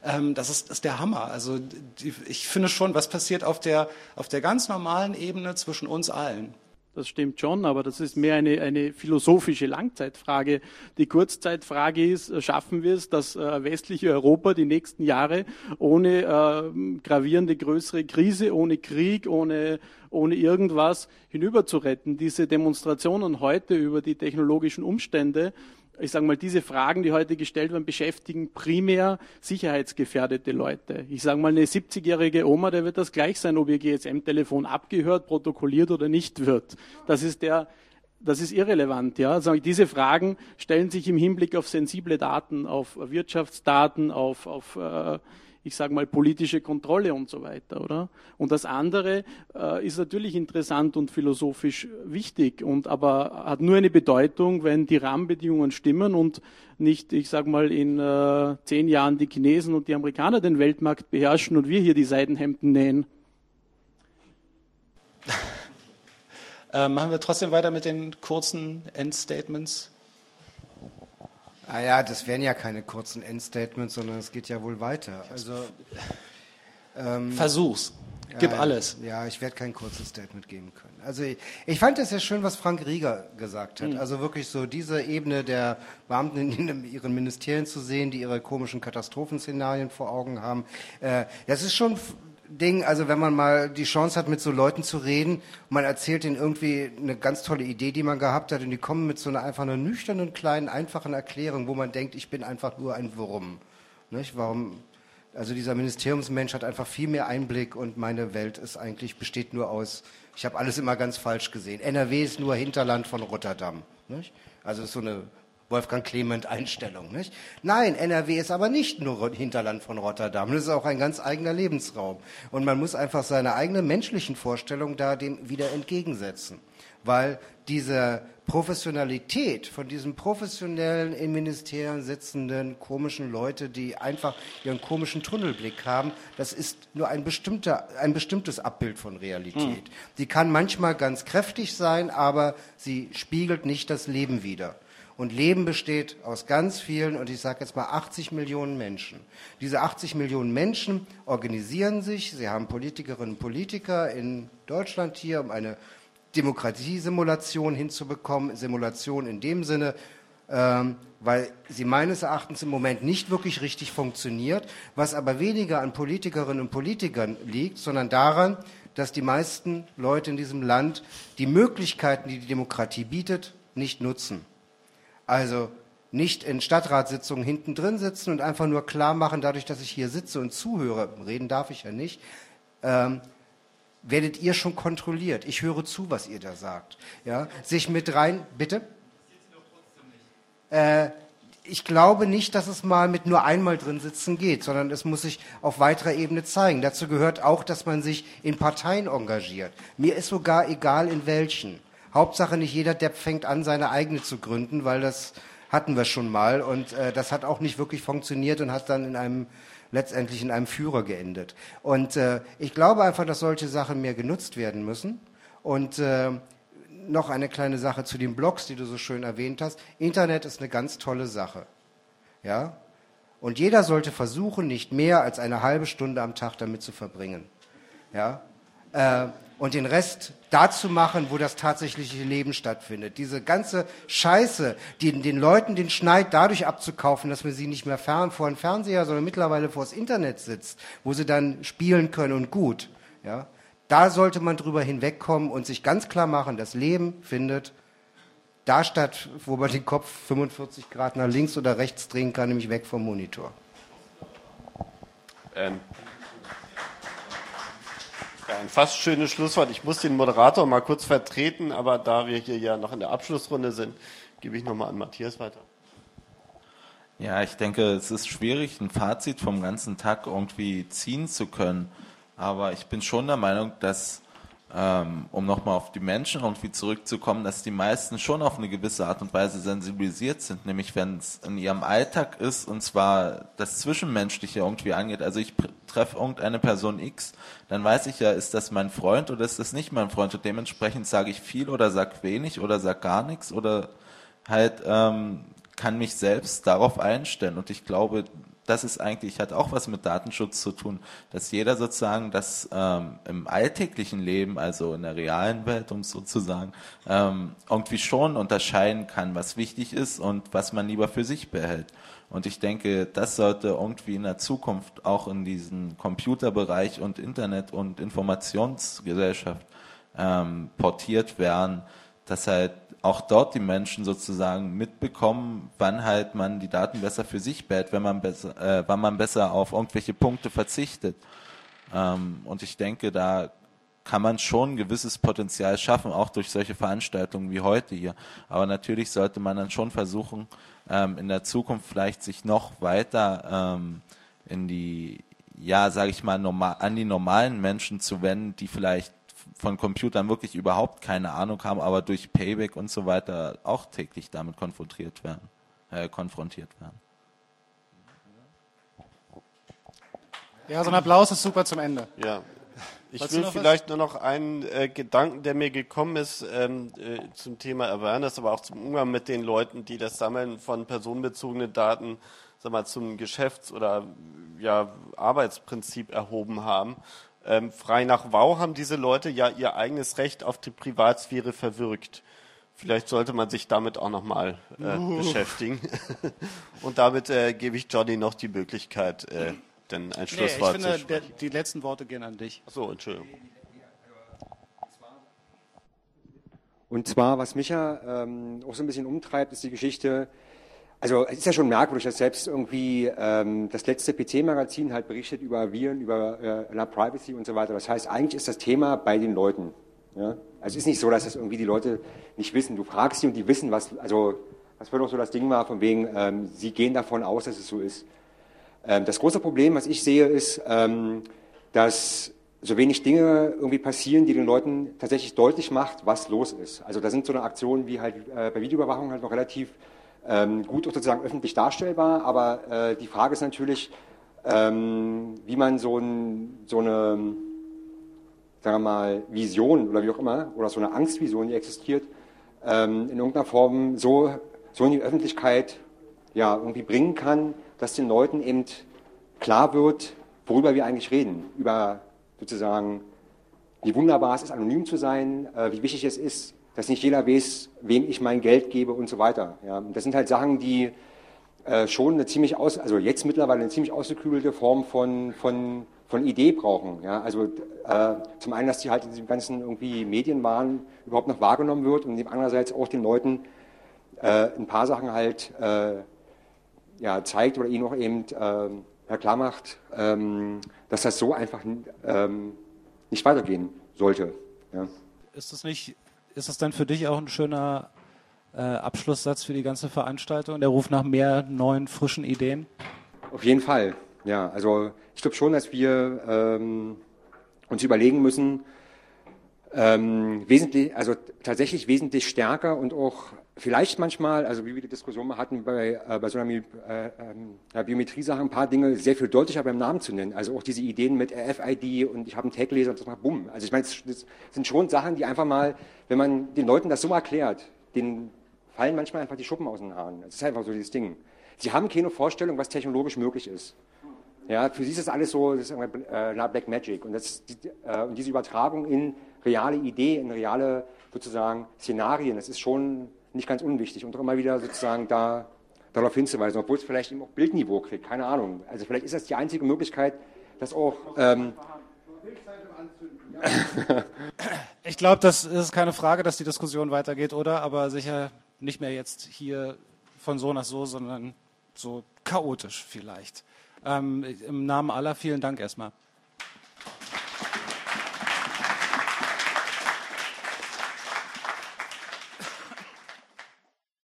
Ähm, das ist, ist der Hammer. Also die, ich finde schon, was passiert auf der, auf der ganz normalen Ebene zwischen uns allen. Das stimmt schon, aber das ist mehr eine, eine philosophische Langzeitfrage. Die Kurzzeitfrage ist, äh, schaffen wir es, dass äh, westliche Europa die nächsten Jahre ohne äh, gravierende größere Krise, ohne Krieg, ohne, ohne irgendwas hinüberzuretten? Diese Demonstrationen heute über die technologischen Umstände ich sage mal, diese Fragen, die heute gestellt werden, beschäftigen primär sicherheitsgefährdete Leute. Ich sage mal, eine 70-jährige Oma, der wird das gleich sein, ob ihr GSM-Telefon abgehört, protokolliert oder nicht wird. Das ist der, das ist irrelevant. Ja? Also diese Fragen stellen sich im Hinblick auf sensible Daten, auf Wirtschaftsdaten, auf, auf äh, ich sage mal, politische Kontrolle und so weiter, oder? Und das andere äh, ist natürlich interessant und philosophisch wichtig, und aber hat nur eine Bedeutung, wenn die Rahmenbedingungen stimmen und nicht, ich sage mal, in äh, zehn Jahren die Chinesen und die Amerikaner den Weltmarkt beherrschen und wir hier die Seidenhemden nähen. Äh, machen wir trotzdem weiter mit den kurzen Endstatements. Ah ja, das wären ja keine kurzen Endstatements, sondern es geht ja wohl weiter. Also ähm, Versuch's. Gib ja, alles. Ja, ich werde kein kurzes Statement geben können. Also ich, ich fand es ja schön, was Frank Rieger gesagt hat. Mhm. Also wirklich so diese Ebene der Beamten in ihren Ministerien zu sehen, die ihre komischen Katastrophenszenarien vor Augen haben. Äh, das ist schon Ding, also wenn man mal die Chance hat, mit so Leuten zu reden, man erzählt ihnen irgendwie eine ganz tolle Idee, die man gehabt hat, und die kommen mit so einer einfach einer nüchternen, kleinen, einfachen Erklärung, wo man denkt, ich bin einfach nur ein Wurm. Nicht? Warum? Also dieser Ministeriumsmensch hat einfach viel mehr Einblick und meine Welt ist eigentlich besteht nur aus. Ich habe alles immer ganz falsch gesehen. NRW ist nur Hinterland von Rotterdam. Nicht? Also ist so eine Wolfgang Clement Einstellung. Nicht? Nein, NRW ist aber nicht nur Hinterland von Rotterdam, das ist auch ein ganz eigener Lebensraum. Und man muss einfach seine eigenen menschlichen Vorstellungen da dem wieder entgegensetzen. Weil diese Professionalität von diesen professionellen in Ministerien sitzenden komischen Leute, die einfach ihren komischen Tunnelblick haben, das ist nur ein, bestimmter, ein bestimmtes Abbild von Realität. Hm. Die kann manchmal ganz kräftig sein, aber sie spiegelt nicht das Leben wider. Und Leben besteht aus ganz vielen, und ich sage jetzt mal 80 Millionen Menschen. Diese 80 Millionen Menschen organisieren sich, sie haben Politikerinnen und Politiker in Deutschland hier, um eine Demokratiesimulation hinzubekommen. Simulation in dem Sinne, ähm, weil sie meines Erachtens im Moment nicht wirklich richtig funktioniert, was aber weniger an Politikerinnen und Politikern liegt, sondern daran, dass die meisten Leute in diesem Land die Möglichkeiten, die die Demokratie bietet, nicht nutzen. Also nicht in Stadtratssitzungen hinten drin sitzen und einfach nur klar machen, dadurch, dass ich hier sitze und zuhöre, reden darf ich ja nicht, ähm, werdet ihr schon kontrolliert. Ich höre zu, was ihr da sagt. Ja, sich mit rein, bitte? Äh, ich glaube nicht, dass es mal mit nur einmal drin sitzen geht, sondern es muss sich auf weiterer Ebene zeigen. Dazu gehört auch, dass man sich in Parteien engagiert. Mir ist sogar egal in welchen. Hauptsache nicht jeder Depp fängt an, seine eigene zu gründen, weil das hatten wir schon mal und äh, das hat auch nicht wirklich funktioniert und hat dann in einem letztendlich in einem Führer geendet. Und äh, ich glaube einfach, dass solche Sachen mehr genutzt werden müssen. Und äh, noch eine kleine Sache zu den Blogs, die du so schön erwähnt hast. Internet ist eine ganz tolle Sache. Ja? Und jeder sollte versuchen, nicht mehr als eine halbe Stunde am Tag damit zu verbringen. Ja? Äh, und den Rest dazu machen, wo das tatsächliche Leben stattfindet. Diese ganze Scheiße, die, den Leuten den Schneid dadurch abzukaufen, dass man sie nicht mehr fern, vor den Fernseher, sondern mittlerweile vor das Internet sitzt, wo sie dann spielen können und gut. Ja? Da sollte man drüber hinwegkommen und sich ganz klar machen, das Leben findet da statt, wo man den Kopf 45 Grad nach links oder rechts drehen kann, nämlich weg vom Monitor. Ähm, ein fast schönes Schlusswort. Ich muss den Moderator mal kurz vertreten, aber da wir hier ja noch in der Abschlussrunde sind, gebe ich nochmal an Matthias weiter. Ja, ich denke, es ist schwierig, ein Fazit vom ganzen Tag irgendwie ziehen zu können. Aber ich bin schon der Meinung, dass ähm, um nochmal auf die Menschen irgendwie zurückzukommen, dass die meisten schon auf eine gewisse Art und Weise sensibilisiert sind, nämlich wenn es in ihrem Alltag ist und zwar das Zwischenmenschliche irgendwie angeht. Also ich treffe irgendeine Person X, dann weiß ich ja, ist das mein Freund oder ist das nicht mein Freund und dementsprechend sage ich viel oder sag wenig oder sag gar nichts oder halt ähm, kann mich selbst darauf einstellen und ich glaube, das ist eigentlich, hat auch was mit Datenschutz zu tun, dass jeder sozusagen das ähm, im alltäglichen Leben, also in der realen Welt, um es so zu sagen, ähm, irgendwie schon unterscheiden kann, was wichtig ist und was man lieber für sich behält. Und ich denke, das sollte irgendwie in der Zukunft auch in diesen Computerbereich und Internet- und Informationsgesellschaft ähm, portiert werden, dass halt auch dort die Menschen sozusagen mitbekommen, wann halt man die Daten besser für sich behält, wenn man besser, äh, wann man besser auf irgendwelche Punkte verzichtet. Ähm, und ich denke, da kann man schon ein gewisses Potenzial schaffen, auch durch solche Veranstaltungen wie heute hier. Aber natürlich sollte man dann schon versuchen, ähm, in der Zukunft vielleicht sich noch weiter ähm, in die, ja, sage ich mal, normal, an die normalen Menschen zu wenden, die vielleicht von Computern wirklich überhaupt keine Ahnung haben, aber durch Payback und so weiter auch täglich damit konfrontiert werden. Äh, konfrontiert werden. Ja, so ein Applaus ist super zum Ende. Ja. Ich Wolltest will vielleicht nur noch einen äh, Gedanken, der mir gekommen ist ähm, äh, zum Thema Awareness, aber auch zum Umgang mit den Leuten, die das Sammeln von personenbezogenen Daten sag mal, zum Geschäfts- oder ja, Arbeitsprinzip erhoben haben. Ähm, frei nach Wow haben diese Leute ja ihr eigenes Recht auf die Privatsphäre verwirkt. Vielleicht sollte man sich damit auch nochmal äh, Uh. beschäftigen. Und damit äh, gebe ich Johnny noch die Möglichkeit, äh, denn ein Nee, ich Schlusswort finde, zu der, sprechen. die letzten Worte gehen an dich. Achso, Entschuldigung. Und zwar, was mich ja ähm, auch so ein bisschen umtreibt, ist die Geschichte, also es ist ja schon merkwürdig, dass selbst irgendwie ähm, das letzte PC-Magazin halt berichtet über Viren, über äh, Privacy und so weiter. Das heißt, eigentlich ist das Thema bei den Leuten. Ja? Also es ist nicht so, dass das irgendwie die Leute nicht wissen. Du fragst sie und die wissen, was, also was für noch so das Ding war, von wegen, ähm, sie gehen davon aus, dass es so ist. Ähm, das große Problem, was ich sehe, ist, ähm, dass so wenig Dinge irgendwie passieren, die den Leuten tatsächlich deutlich macht, was los ist. Also da sind so eine Aktionen wie halt äh, bei Videoüberwachung halt noch relativ ähm, gut sozusagen öffentlich darstellbar, aber äh, die Frage ist natürlich, ähm, wie man so, ein, so eine, sagen wir mal, Vision oder wie auch immer, oder so eine Angstvision, die existiert, ähm, in irgendeiner Form so, so in die Öffentlichkeit ja, irgendwie bringen kann, dass den Leuten eben klar wird, worüber wir eigentlich reden. Über sozusagen, wie wunderbar es ist, anonym zu sein, äh, wie wichtig es ist, dass nicht jeder weiß, wem ich mein Geld gebe und so weiter. Ja. Das sind halt Sachen, die äh, schon eine ziemlich aus, also jetzt mittlerweile eine ziemlich ausgeklügelte Form von, von, von Idee brauchen. Ja. Also äh, zum einen, dass die halt in diesem ganzen irgendwie Medienwahn überhaupt noch wahrgenommen wird und andererseits auch den Leuten äh, ein paar Sachen halt äh, ja, zeigt oder ihnen auch eben ja, klar macht, ähm, dass das so einfach ähm, nicht weitergehen sollte. Ja. Ist das nicht, ist das dann für dich auch ein schöner äh, Abschlusssatz für die ganze Veranstaltung? Der Ruf nach mehr neuen, frischen Ideen? Auf jeden Fall, ja. Also ich glaube schon, dass wir ähm, uns überlegen müssen, ähm, wesentlich, also tatsächlich wesentlich stärker und auch vielleicht manchmal, also wie wir die Diskussion mal hatten bei, äh, bei so einer äh, ja, Biometrie-Sache, ein paar Dinge sehr viel deutlicher beim Namen zu nennen. Also auch diese Ideen mit RFID und ich habe einen Tag-Leser und das macht bumm. Also ich meine, das sind schon Sachen, die einfach mal, wenn man den Leuten das so erklärt, denen fallen manchmal einfach die Schuppen aus den Haaren. Das ist einfach so dieses Ding. Sie haben keine Vorstellung, was technologisch möglich ist. Ja, für sie ist das alles so, das ist äh, Black Magic. Und, das, die, äh, und diese Übertragung in reale Idee, in reale sozusagen Szenarien, das ist schon nicht ganz unwichtig und auch immer wieder sozusagen da darauf hinzuweisen, obwohl es vielleicht eben auch Bildniveau kriegt, keine Ahnung. Also vielleicht ist das die einzige Möglichkeit, dass auch ähm, ich glaube, das ist keine Frage, dass die Diskussion weitergeht, oder? Aber sicher nicht mehr jetzt hier von so nach so, sondern so chaotisch vielleicht. Ähm, Im Namen aller vielen Dank erstmal.